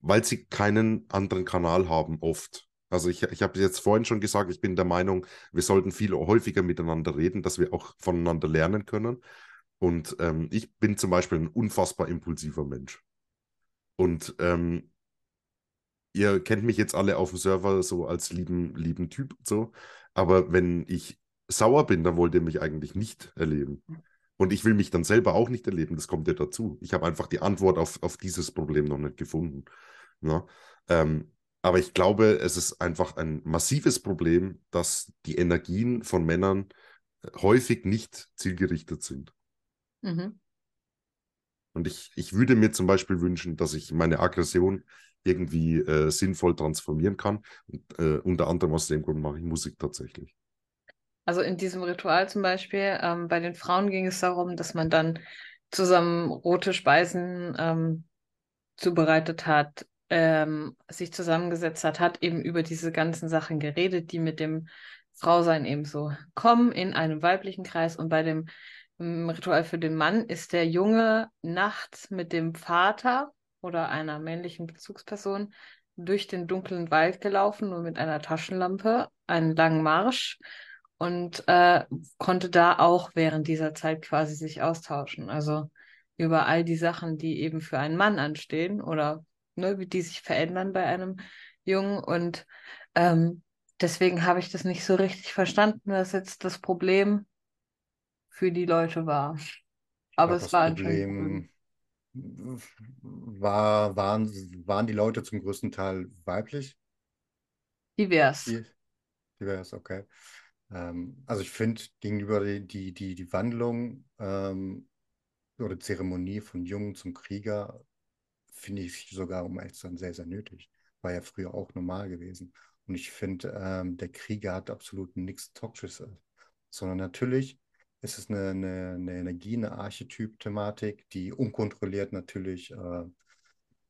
weil sie keinen anderen Kanal haben, oft. Also ich, ich habe jetzt vorhin schon gesagt, ich bin der Meinung, wir sollten viel häufiger miteinander reden, dass wir auch voneinander lernen können. Und ähm, ich bin zum Beispiel ein unfassbar impulsiver Mensch. Und ähm, ihr kennt mich jetzt alle auf dem Server so als lieben, lieben Typ und so. Aber wenn ich sauer bin, dann wollt ihr mich eigentlich nicht erleben. Und ich will mich dann selber auch nicht erleben, das kommt ja dazu. Ich habe einfach die Antwort auf, auf dieses Problem noch nicht gefunden. Ja? Ähm, aber ich glaube, es ist einfach ein massives Problem, dass die Energien von Männern häufig nicht zielgerichtet sind. Mhm. Und ich, ich würde mir zum Beispiel wünschen, dass ich meine Aggression irgendwie äh, sinnvoll transformieren kann. Und, äh, unter anderem aus dem Grund mache ich Musik tatsächlich. Also in diesem Ritual zum Beispiel, ähm, bei den Frauen ging es darum, dass man dann zusammen rote Speisen ähm, zubereitet hat, ähm, sich zusammengesetzt hat, hat eben über diese ganzen Sachen geredet, die mit dem Frausein eben so kommen in einem weiblichen Kreis. Und bei dem ähm, Ritual für den Mann ist der Junge nachts mit dem Vater oder einer männlichen Bezugsperson durch den dunklen Wald gelaufen, nur mit einer Taschenlampe, einen langen Marsch und äh, konnte da auch während dieser Zeit quasi sich austauschen. Also über all die Sachen, die eben für einen Mann anstehen oder ne, wie die sich verändern bei einem Jungen. Und ähm, deswegen habe ich das nicht so richtig verstanden, was jetzt das Problem für die Leute war. Aber glaub, es war ein Problem war, waren, waren die Leute zum größten Teil weiblich? divers. Divers, okay. Ähm, also ich finde gegenüber die, die, die, die Wandlung ähm, oder Zeremonie von Jungen zum Krieger finde ich sogar, um ehrlich zu sein, sehr, sehr nötig. War ja früher auch normal gewesen. Und ich finde, ähm, der Krieger hat absolut nichts Toxisches, sondern natürlich ist es eine, eine, eine Energie, eine Archetyp-Thematik, die unkontrolliert natürlich äh,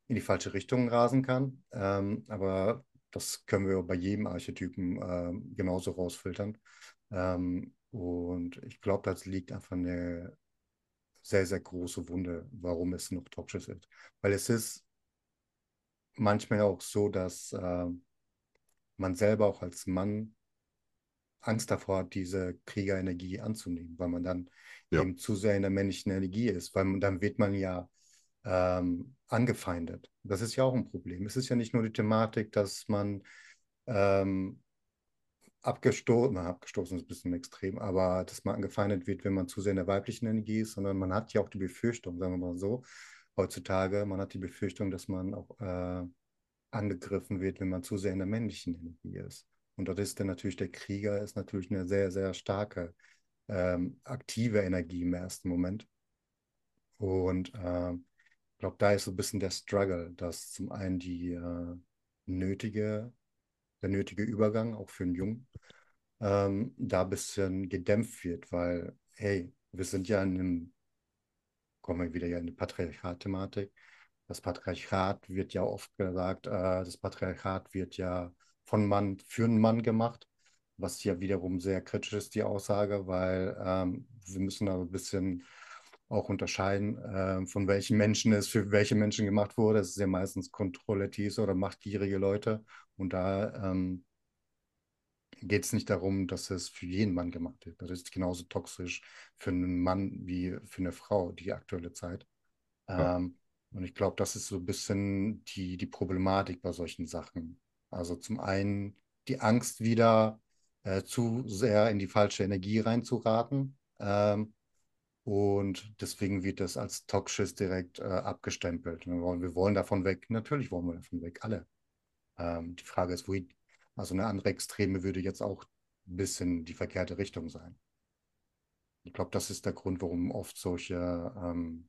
in die falsche Richtung rasen kann. Ähm, aber das können wir bei jedem Archetypen äh, genauso rausfiltern. Ähm, und ich glaube, das liegt einfach eine sehr, sehr große Wunde, warum es noch toxisch ist. Weil es ist manchmal auch so, dass äh, man selber auch als Mann Angst davor hat, diese Kriegerenergie anzunehmen, weil man dann Ja. eben zu sehr in der männlichen Energie ist, weil man, dann wird man ja ähm, angefeindet. Das ist ja auch ein Problem. Es ist ja nicht nur die Thematik, dass man ähm, abgestoßen, abgestoßen ist ein bisschen extrem, aber dass man angefeindet wird, wenn man zu sehr in der weiblichen Energie ist, sondern man hat ja auch die Befürchtung, sagen wir mal so, heutzutage, man hat die Befürchtung, dass man auch äh, angegriffen wird, wenn man zu sehr in der männlichen Energie ist. Und dort ist dann natürlich der Krieger, ist natürlich eine sehr, sehr starke, ähm, aktive Energie im ersten Moment. Und äh, ich glaube, da ist so ein bisschen der Struggle, dass zum einen die äh, nötige, der nötige Übergang auch für einen Jungen ähm, da ein bisschen gedämpft wird, weil, hey, wir sind ja in einem, kommen wir wieder ja in die Patriarchat-Thematik. Das Patriarchat wird ja oft gesagt, äh, das Patriarchat wird ja von Mann für einen Mann gemacht, was ja wiederum sehr kritisch ist, die Aussage, weil ähm, wir müssen da ein bisschen auch unterscheiden, äh, von welchen Menschen es für welche Menschen gemacht wurde. Es ist ja meistens kontrollative oder machtgierige Leute. Und da ähm, geht es nicht darum, dass es für jeden Mann gemacht wird. Das ist genauso toxisch für einen Mann wie für eine Frau, die aktuelle Zeit. Ja. Ähm, und ich glaube, das ist so ein bisschen die, die Problematik bei solchen Sachen. Also zum einen die Angst wieder äh, zu sehr in die falsche Energie reinzuraten. Ähm, und deswegen wird das als toxisch direkt äh, abgestempelt. Wir wollen, wir wollen davon weg. Natürlich wollen wir davon weg, alle. Ähm, die Frage ist, wohin. Also eine andere Extreme würde jetzt auch ein bisschen die verkehrte Richtung sein. Ich glaube, das ist der Grund, warum oft solche ähm,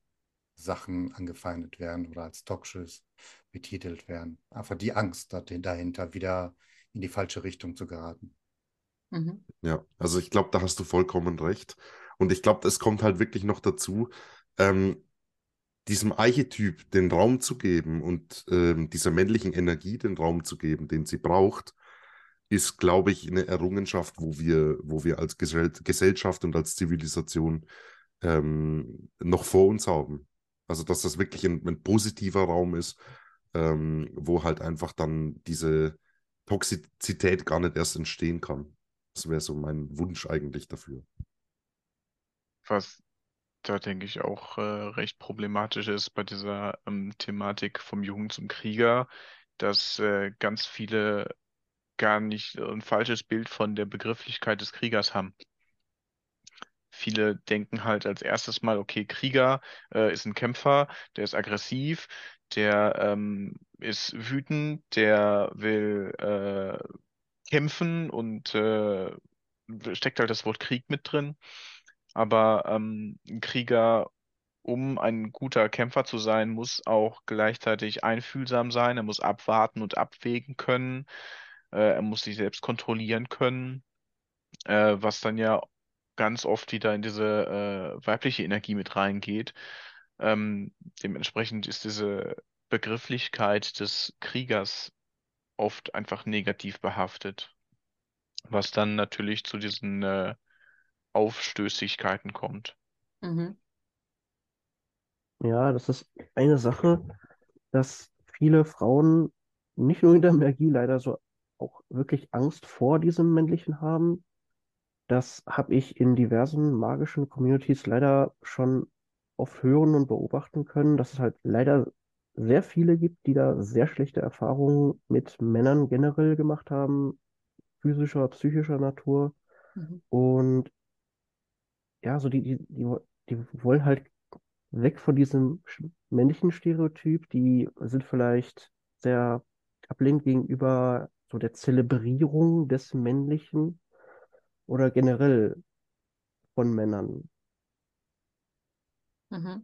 Sachen angefeindet werden oder als toxisch betitelt werden. Einfach die Angst dahinter, wieder in die falsche Richtung zu geraten. Mhm. Ja, also ich glaube, da hast du vollkommen recht. Und ich glaube, es kommt halt wirklich noch dazu, ähm, diesem Archetyp den Raum zu geben und ähm, dieser männlichen Energie den Raum zu geben, den sie braucht, ist, glaube ich, eine Errungenschaft, wo wir, wo wir als Gesell Gesellschaft und als Zivilisation ähm, noch vor uns haben. Also, dass das wirklich ein, ein positiver Raum ist, ähm, wo halt einfach dann diese Toxizität gar nicht erst entstehen kann. Das wäre so mein Wunsch eigentlich dafür. Was da denke ich auch äh, recht problematisch ist bei dieser ähm, Thematik vom Jungen zum Krieger, dass äh, ganz viele gar nicht ein falsches Bild von der Begrifflichkeit des Kriegers haben. Viele denken halt als erstes mal, okay, Krieger äh, ist ein Kämpfer, der ist aggressiv, der ähm, ist wütend, der will äh, kämpfen und äh, steckt halt das Wort Krieg mit drin. Aber ähm, ein Krieger, um ein guter Kämpfer zu sein, muss auch gleichzeitig einfühlsam sein. Er muss abwarten und abwägen können. Äh, er muss sich selbst kontrollieren können, äh, was dann ja ganz oft wieder in diese äh, weibliche Energie mit reingeht. Ähm, dementsprechend ist diese Begrifflichkeit des Kriegers oft einfach negativ behaftet, was dann natürlich zu diesen äh, Aufstößigkeiten kommt. Mhm. Ja, das ist eine Sache, dass viele Frauen nicht nur in der Magie leider so auch wirklich Angst vor diesem Männlichen haben. Das habe ich in diversen magischen Communities leider schon oft hören und beobachten können, dass es halt leider sehr viele gibt, die da sehr schlechte Erfahrungen mit Männern generell gemacht haben, physischer, psychischer Natur. Mhm. Und ja, so die, die, die, die wollen halt weg von diesem männlichen Stereotyp, die sind vielleicht sehr ablehnend gegenüber so der Zelebrierung des Männlichen oder generell von Männern. Mhm.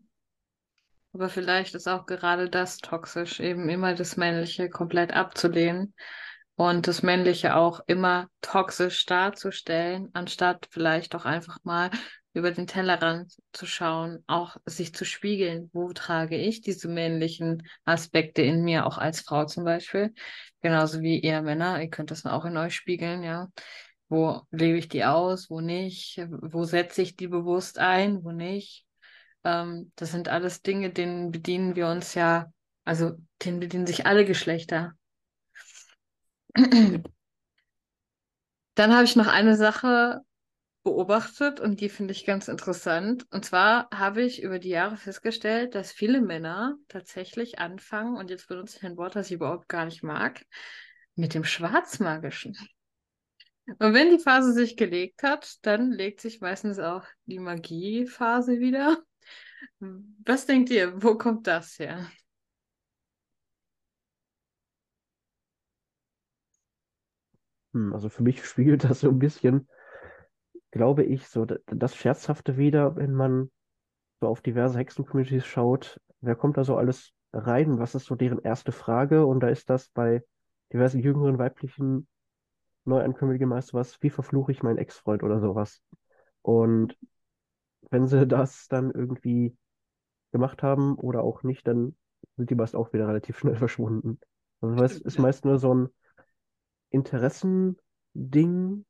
Aber vielleicht ist auch gerade das toxisch, eben immer das Männliche komplett abzulehnen und das Männliche auch immer toxisch darzustellen, anstatt vielleicht doch einfach mal über den Tellerrand zu schauen, auch sich zu spiegeln, wo trage ich diese männlichen Aspekte in mir, auch als Frau zum Beispiel, genauso wie ihr Männer, ihr könnt das auch in euch spiegeln, ja. Wo lebe ich die aus, wo nicht, wo setze ich die bewusst ein, wo nicht. Ähm, das sind alles Dinge, denen bedienen wir uns ja, also denen bedienen sich alle Geschlechter. Dann habe ich noch eine Sache beobachtet und die finde ich ganz interessant. Und zwar habe ich über die Jahre festgestellt, dass viele Männer tatsächlich anfangen, und jetzt benutze ich ein Wort, das ich überhaupt gar nicht mag, mit dem Schwarzmagischen. Und wenn die Phase sich gelegt hat, dann legt sich meistens auch die Magiephase wieder. Was denkt ihr, wo kommt das her? Hm, also für mich spiegelt das so ein bisschen, glaube ich, so das Scherzhafte wieder, wenn man so auf diverse Hexen-Communities schaut, wer kommt da so alles rein? Was ist so deren erste Frage? Und da ist das bei diversen jüngeren weiblichen Neuankömmlinge meist was, wie verfluche ich meinen Ex-Freund oder sowas. Und wenn sie das dann irgendwie gemacht haben oder auch nicht, dann sind die meist auch wieder relativ schnell verschwunden. Also es ist meist nur so ein Interessending,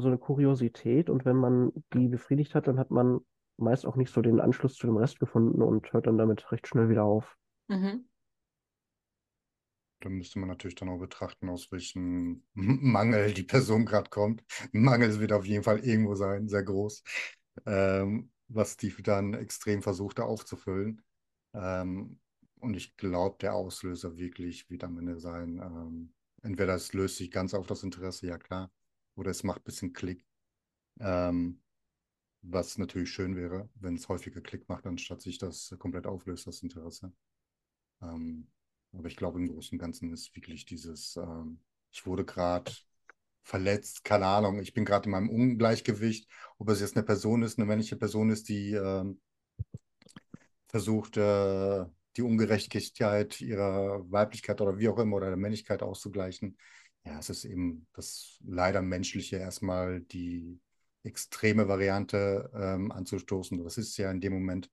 so eine Kuriosität und wenn man die befriedigt hat, dann hat man meist auch nicht so den Anschluss zu dem Rest gefunden und hört dann damit recht schnell wieder auf. Mhm. Dann müsste man natürlich dann auch betrachten, aus welchem Mangel die Person gerade kommt. Mangel wird auf jeden Fall irgendwo sein, sehr groß, ähm, was die dann extrem versucht da aufzufüllen. Ähm, und ich glaube, der Auslöser wirklich wird am Ende sein, ähm, entweder es löst sich ganz auf das Interesse, ja klar, oder es macht ein bisschen Klick. Ähm, was natürlich schön wäre, wenn es häufiger Klick macht, anstatt sich das komplett auflöst, das Interesse. Ähm, aber ich glaube, im Großen und Ganzen ist wirklich dieses, ähm, ich wurde gerade verletzt, keine Ahnung, ich bin gerade in meinem Ungleichgewicht, ob es jetzt eine Person ist, eine männliche Person ist, die ähm, versucht, äh, die Ungerechtigkeit ihrer Weiblichkeit oder wie auch immer oder der Männlichkeit auszugleichen. Ja, es ist eben das leider menschliche erstmal die extreme Variante ähm, anzustoßen. Das ist ja in dem Moment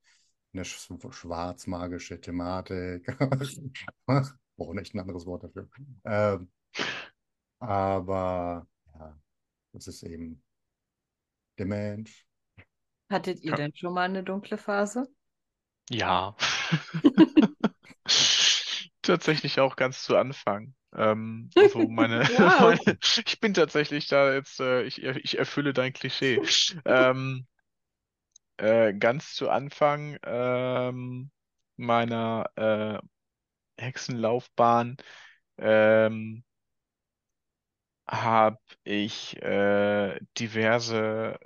eine schwarzmagische Thematik. Brauche nicht ein anderes Wort dafür. Ähm, aber ja, das ist eben der Mensch. Hattet ihr denn schon mal eine dunkle Phase? Ja. Tatsächlich auch ganz zu Anfang. Ähm, also meine, Wow. meine, ich bin tatsächlich da jetzt, äh, ich, ich erfülle dein Klischee. Ähm, äh, ganz zu Anfang ähm, meiner äh, Hexenlaufbahn ähm, habe ich äh, diverse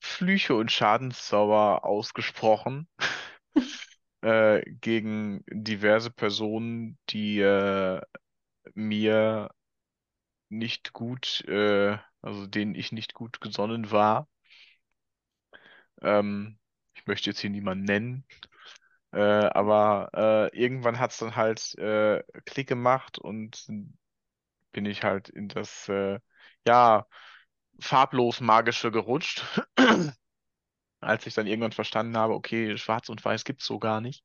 Flüche und Schadenszauber ausgesprochen äh, gegen diverse Personen, die äh, mir nicht gut, äh, also denen ich nicht gut gesonnen war. Ähm, ich möchte jetzt hier niemanden nennen, äh, aber äh, irgendwann hat es dann halt äh, Klick gemacht und bin ich halt in das, äh, ja, farblos magische gerutscht. Als ich dann irgendwann verstanden habe, okay, Schwarz und Weiß gibt's so gar nicht.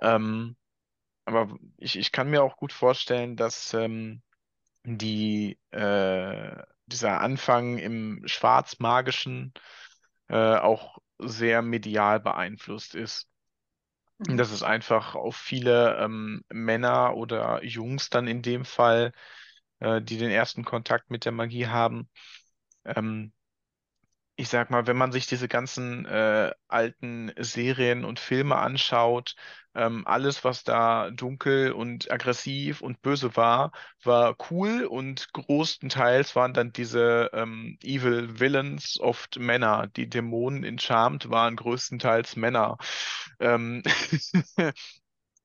Ähm, aber ich, ich kann mir auch gut vorstellen, dass ähm, die, äh, dieser Anfang im Schwarzmagischen äh, auch sehr medial beeinflusst ist. Mhm. Dass es einfach auf viele ähm, Männer oder Jungs dann in dem Fall, äh, die den ersten Kontakt mit der Magie haben, ähm, ich sag mal, wenn man sich diese ganzen äh, alten Serien und Filme anschaut, ähm, alles, was da dunkel und aggressiv und böse war, war cool und großenteils waren dann diese ähm, Evil Villains oft Männer. Die Dämonen in Charmed waren größtenteils Männer. Ähm,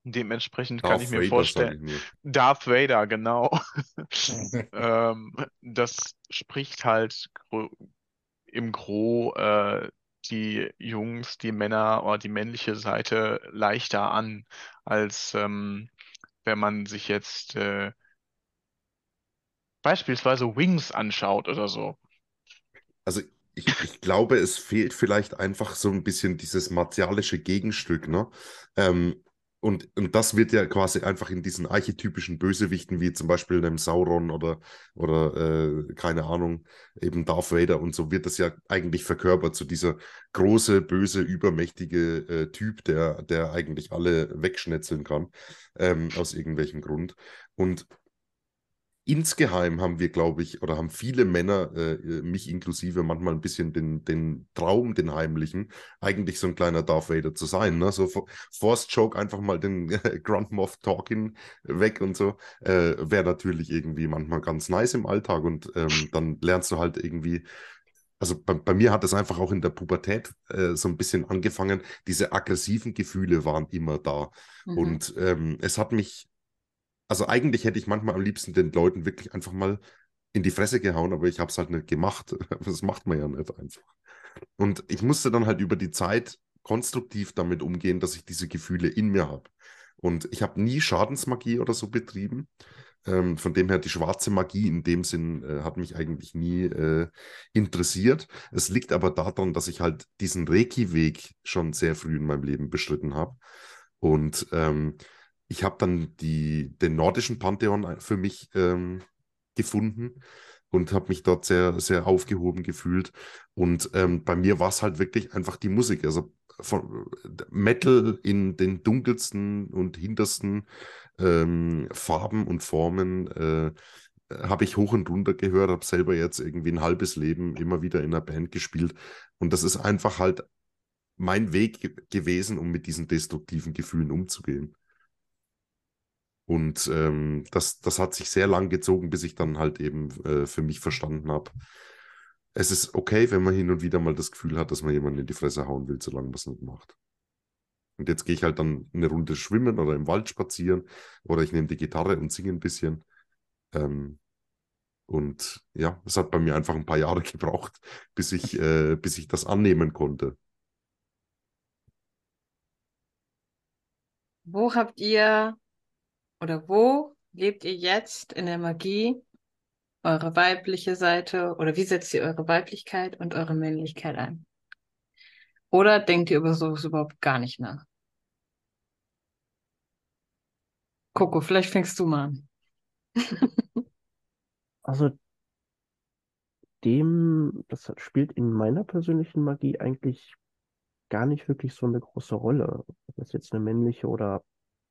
dementsprechend kann Darth ich mir Vader, vorstellen, ich. Darth Vader, genau. Ähm, das spricht halt im Gro äh, die Jungs, die Männer oder die männliche Seite leichter an, als ähm, wenn man sich jetzt äh, beispielsweise Wings anschaut oder so. Also ich, ich glaube, es fehlt vielleicht einfach so ein bisschen dieses martialische Gegenstück, ne? Ähm, und, und das wird ja quasi einfach in diesen archetypischen Bösewichten, wie zum Beispiel einem Sauron oder, oder äh, keine Ahnung, eben Darth Vader und so, wird das ja eigentlich verkörpert, so dieser große, böse, übermächtige äh, Typ, der, der eigentlich alle wegschnetzeln kann, ähm, aus irgendwelchem Grund. Und insgeheim haben wir, glaube ich, oder haben viele Männer, äh, mich inklusive, manchmal ein bisschen den, den Traum, den heimlichen, eigentlich so ein kleiner Darth Vader zu sein. Ne? So Force Joke, einfach mal den äh, Grand Moff Talking weg und so, äh, wäre natürlich irgendwie manchmal ganz nice im Alltag und ähm, dann lernst du halt irgendwie also bei, bei, mir hat es einfach auch in der Pubertät äh, so ein bisschen angefangen. Diese aggressiven Gefühle waren immer da. Mhm. Und ähm, es hat mich also eigentlich hätte ich manchmal am liebsten den Leuten wirklich einfach mal in die Fresse gehauen, aber ich habe es halt nicht gemacht. Das macht man ja nicht einfach. Und ich musste dann halt über die Zeit konstruktiv damit umgehen, dass ich diese Gefühle in mir habe. Und ich habe nie Schadensmagie oder so betrieben. Ähm, von dem her, die schwarze Magie in dem Sinn äh, hat mich eigentlich nie äh, interessiert. Es liegt aber daran, dass ich halt diesen Reiki-Weg schon sehr früh in meinem Leben beschritten habe. Und ähm, ich habe dann die, den nordischen Pantheon für mich ähm, gefunden und habe mich dort sehr, sehr aufgehoben gefühlt. Und ähm, bei mir war es halt wirklich einfach die Musik. Also von Metal in den dunkelsten und hintersten ähm, Farben und Formen äh, habe ich hoch und runter gehört, habe selber jetzt irgendwie ein halbes Leben immer wieder in einer Band gespielt. Und das ist einfach halt mein Weg gewesen, um mit diesen destruktiven Gefühlen umzugehen. Und ähm, das, das hat sich sehr lang gezogen, bis ich dann halt eben äh, für mich verstanden habe. Es ist okay, wenn man hin und wieder mal das Gefühl hat, dass man jemanden in die Fresse hauen will, solange man es nicht macht. Und jetzt gehe ich halt dann eine Runde schwimmen oder im Wald spazieren oder ich nehme die Gitarre und singe ein bisschen. Ähm, und ja, es hat bei mir einfach ein paar Jahre gebraucht, bis ich, äh, bis ich das annehmen konnte. Wo habt ihr oder wo lebt ihr jetzt in der Magie eure weibliche Seite oder wie setzt ihr eure Weiblichkeit und eure Männlichkeit ein? Oder denkt ihr über sowas überhaupt gar nicht nach? Coco, vielleicht fängst du mal an. also dem, das spielt in meiner persönlichen Magie eigentlich gar nicht wirklich so eine große Rolle. Ob das jetzt eine männliche oder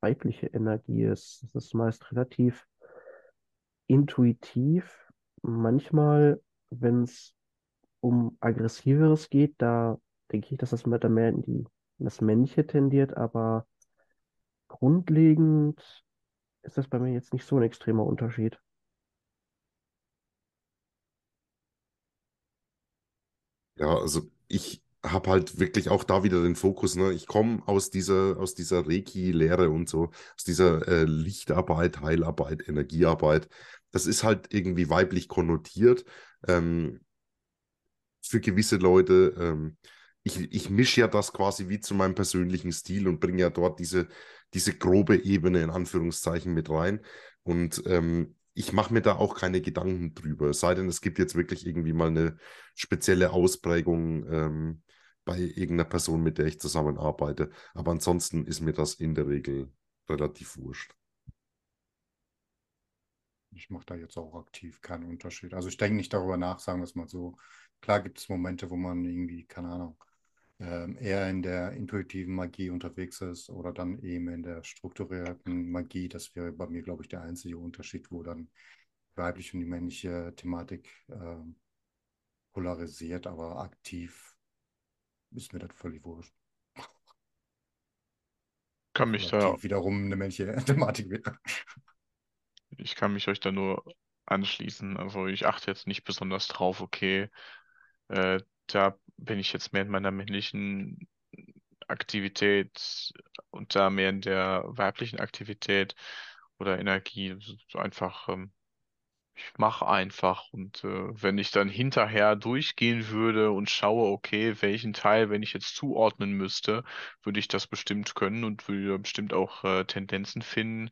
weibliche Energie ist. Das ist meist relativ intuitiv. Manchmal, wenn es um aggressiveres geht, da denke ich, dass das mehr, mehr in, die, in das Männliche tendiert, aber grundlegend ist das bei mir jetzt nicht so ein extremer Unterschied. Ja, also ich habe halt wirklich auch da wieder den Fokus. Ne? Ich komme aus dieser, aus dieser Reiki-Lehre und so, aus dieser äh, Lichtarbeit, Heilarbeit, Energiearbeit. Das ist halt irgendwie weiblich konnotiert ähm, für gewisse Leute. Ähm, ich, ich mische ja das quasi wie zu meinem persönlichen Stil und bringe ja dort diese, diese grobe Ebene in Anführungszeichen mit rein. Und ähm, ich mache mir da auch keine Gedanken drüber. Sei denn, es gibt jetzt wirklich irgendwie mal eine spezielle Ausprägung ähm, bei irgendeiner Person, mit der ich zusammenarbeite. Aber ansonsten ist mir das in der Regel relativ wurscht. Ich mache da jetzt auch aktiv keinen Unterschied. Also ich denke nicht darüber nach, sagen wir es mal so. Klar gibt es Momente, wo man irgendwie, keine Ahnung, ähm, eher in der intuitiven Magie unterwegs ist oder dann eben in der strukturierten Magie. Das wäre bei mir, glaube ich, der einzige Unterschied, wo dann weibliche und die männliche Thematik äh, polarisiert, aber aktiv ist mir das völlig wurscht. Kann mich da. Wiederum eine männliche Thematik wäre. Ich kann mich euch da nur anschließen. Also ich achte jetzt nicht besonders drauf, okay, äh, da bin ich jetzt mehr in meiner männlichen Aktivität und da mehr in der weiblichen Aktivität oder Energie. So einfach ähm, ich mache einfach. Und äh, wenn ich dann hinterher durchgehen würde und schaue, okay, welchen Teil, wenn ich jetzt zuordnen müsste, würde ich das bestimmt können und würde bestimmt auch äh, Tendenzen finden.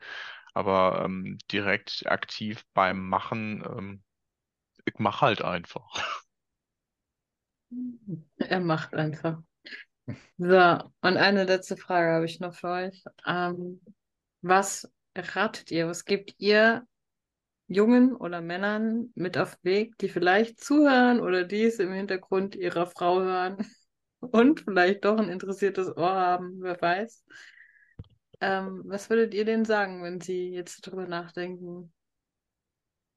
Aber ähm, direkt aktiv beim Machen, ähm, ich mache halt einfach. Er macht einfach. So, und eine letzte Frage habe ich noch für euch. Ähm, was ratet ihr, was gebt ihr Jungen oder Männern mit auf den Weg, die vielleicht zuhören oder dies im Hintergrund ihrer Frau hören und vielleicht doch ein interessiertes Ohr haben, wer weiß. Ähm, was würdet ihr denen sagen, wenn sie jetzt darüber nachdenken,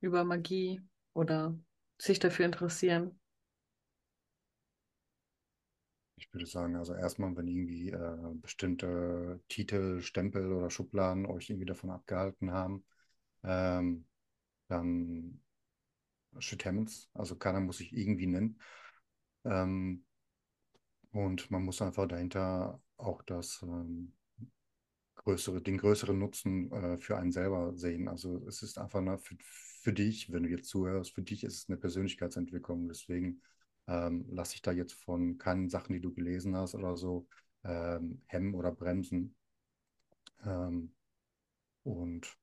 über Magie oder sich dafür interessieren? Ich würde sagen, also erstmal, wenn irgendwie äh, bestimmte Titel, Stempel oder Schubladen euch irgendwie davon abgehalten haben, ähm, dann shit happens. Also keiner muss sich irgendwie nennen. Ähm, und man muss einfach dahinter auch das ähm, größere, den größeren Nutzen äh, für einen selber sehen. Also es ist einfach eine, für, für dich, wenn du jetzt zuhörst, für dich ist es eine Persönlichkeitsentwicklung. Deswegen ähm, lass dich da jetzt von keinen Sachen, die du gelesen hast oder so, ähm, hemmen oder bremsen. Ähm, und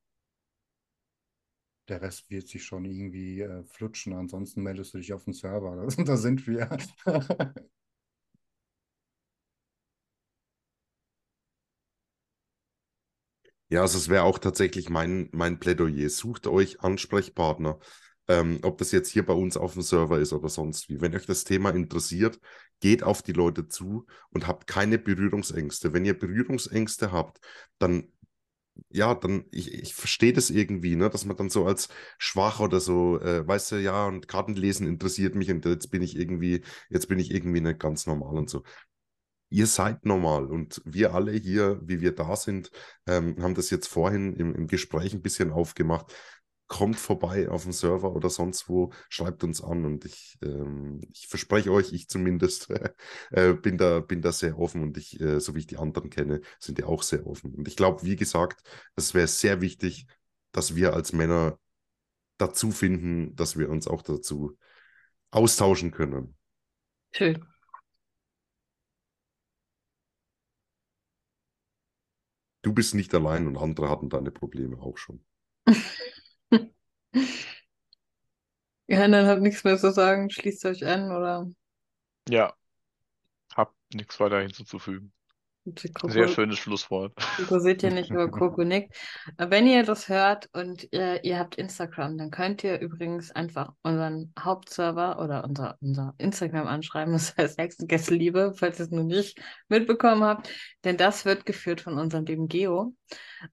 der Rest wird sich schon irgendwie äh, flutschen. Ansonsten meldest du dich auf den Server. Da, da sind wir. Ja, also es wäre auch tatsächlich mein, mein Plädoyer. Sucht euch Ansprechpartner, ähm, ob das jetzt hier bei uns auf dem Server ist oder sonst wie. Wenn euch das Thema interessiert, geht auf die Leute zu und habt keine Berührungsängste. Wenn ihr Berührungsängste habt, dann ja, dann, ich, ich verstehe das irgendwie, ne, dass man dann so als schwach oder so, äh, weißt du, ja, und Kartenlesen interessiert mich und jetzt bin ich irgendwie, jetzt bin ich irgendwie nicht ganz normal und so. Ihr seid normal und wir alle hier, wie wir da sind, ähm, haben das jetzt vorhin im, im Gespräch ein bisschen aufgemacht kommt vorbei auf dem Server oder sonst wo, schreibt uns an und ich, ähm, ich verspreche euch, ich zumindest äh, bin, da, bin da sehr offen und ich, äh, so wie ich die anderen kenne, sind die auch sehr offen. Und ich glaube, wie gesagt, es wäre sehr wichtig, dass wir als Männer dazu finden, dass wir uns auch dazu austauschen können. Schön. Du bist nicht allein und andere hatten deine Probleme auch schon. Ja, dann habt nichts mehr zu sagen. Schließt euch an oder Ja, hab nichts weiter hinzuzufügen. Sehr schönes Schlusswort. Coco seht ihr nicht, aber Coco nickt. Wenn ihr das hört und ihr, ihr habt Instagram, dann könnt ihr übrigens einfach unseren Hauptserver oder unser, unser Instagram anschreiben, das heißt Hexengäste falls ihr es noch nicht mitbekommen habt, denn das wird geführt von unserem lieben Geo.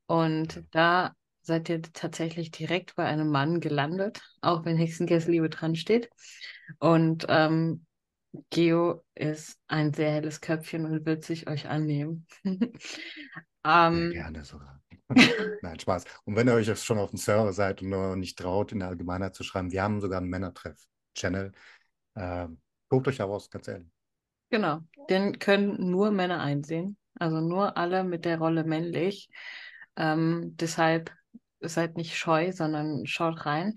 Und da seid ihr tatsächlich direkt bei einem Mann gelandet, auch wenn Hexenkessliebe dran steht. Und ähm, Geo ist ein sehr helles Köpfchen und wird sich euch annehmen. ähm, gerne sogar. Nein, Spaß. Und wenn ihr euch jetzt schon auf dem Server seid und noch nicht traut, in der Allgemeinheit zu schreiben, wir haben sogar einen Männertreff-Channel. Ähm, guckt euch da aus, ganz ehrlich. Genau, den können nur Männer einsehen. Also nur alle mit der Rolle männlich. Ähm, deshalb seid nicht scheu, sondern schaut rein.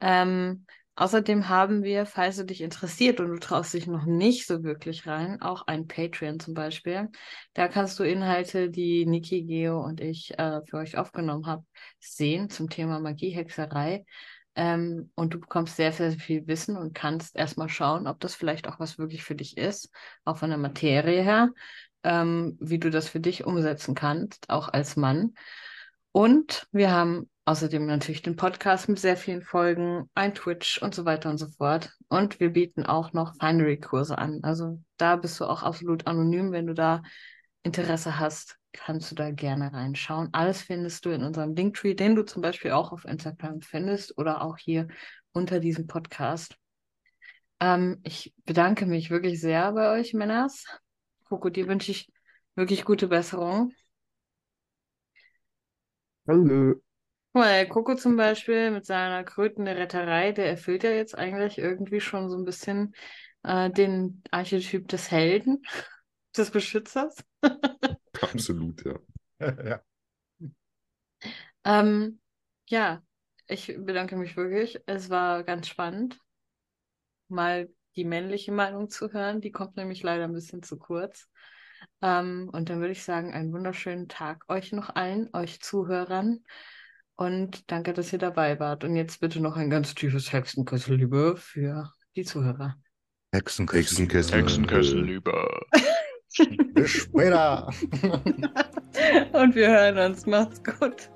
Ähm, außerdem haben wir, falls du dich interessiert und du traust dich noch nicht so wirklich rein, auch ein Patreon zum Beispiel. Da kannst du Inhalte, die Niki, Geo und ich äh, für euch aufgenommen haben, sehen zum Thema Magie, Hexerei. Ähm, und du bekommst sehr, sehr viel Wissen und kannst erstmal schauen, ob das vielleicht auch was wirklich für dich ist, auch von der Materie her, ähm, wie du das für dich umsetzen kannst, auch als Mann. Und wir haben außerdem natürlich den Podcast mit sehr vielen Folgen, ein Twitch und so weiter und so fort. Und wir bieten auch noch Finery-Kurse an. Also da bist du auch absolut anonym. Wenn du da Interesse hast, kannst du da gerne reinschauen. Alles findest du in unserem Linktree, den du zum Beispiel auch auf Instagram findest oder auch hier unter diesem Podcast. Ähm, ich bedanke mich wirklich sehr bei euch, Männers. Coco, dir wünsche ich wirklich gute Besserung. Hallo. Guck mal, Coco zum Beispiel mit seiner krötenden Retterei, der erfüllt ja jetzt eigentlich irgendwie schon so ein bisschen äh, den Archetyp des Helden, des Beschützers. Absolut, ja. ja. Ähm, ja, ich bedanke mich wirklich. Es war ganz spannend, mal die männliche Meinung zu hören. Die kommt nämlich leider ein bisschen zu kurz. Ähm, und dann würde ich sagen, einen wunderschönen Tag euch noch allen, euch Zuhörern. Und danke, dass ihr dabei wart. Und jetzt bitte noch ein ganz tiefes Hexenküsselliebe für die Zuhörer. Hexenküsselliebe. Hexenküsselliebe. Bis später. Und wir hören uns. Macht's gut.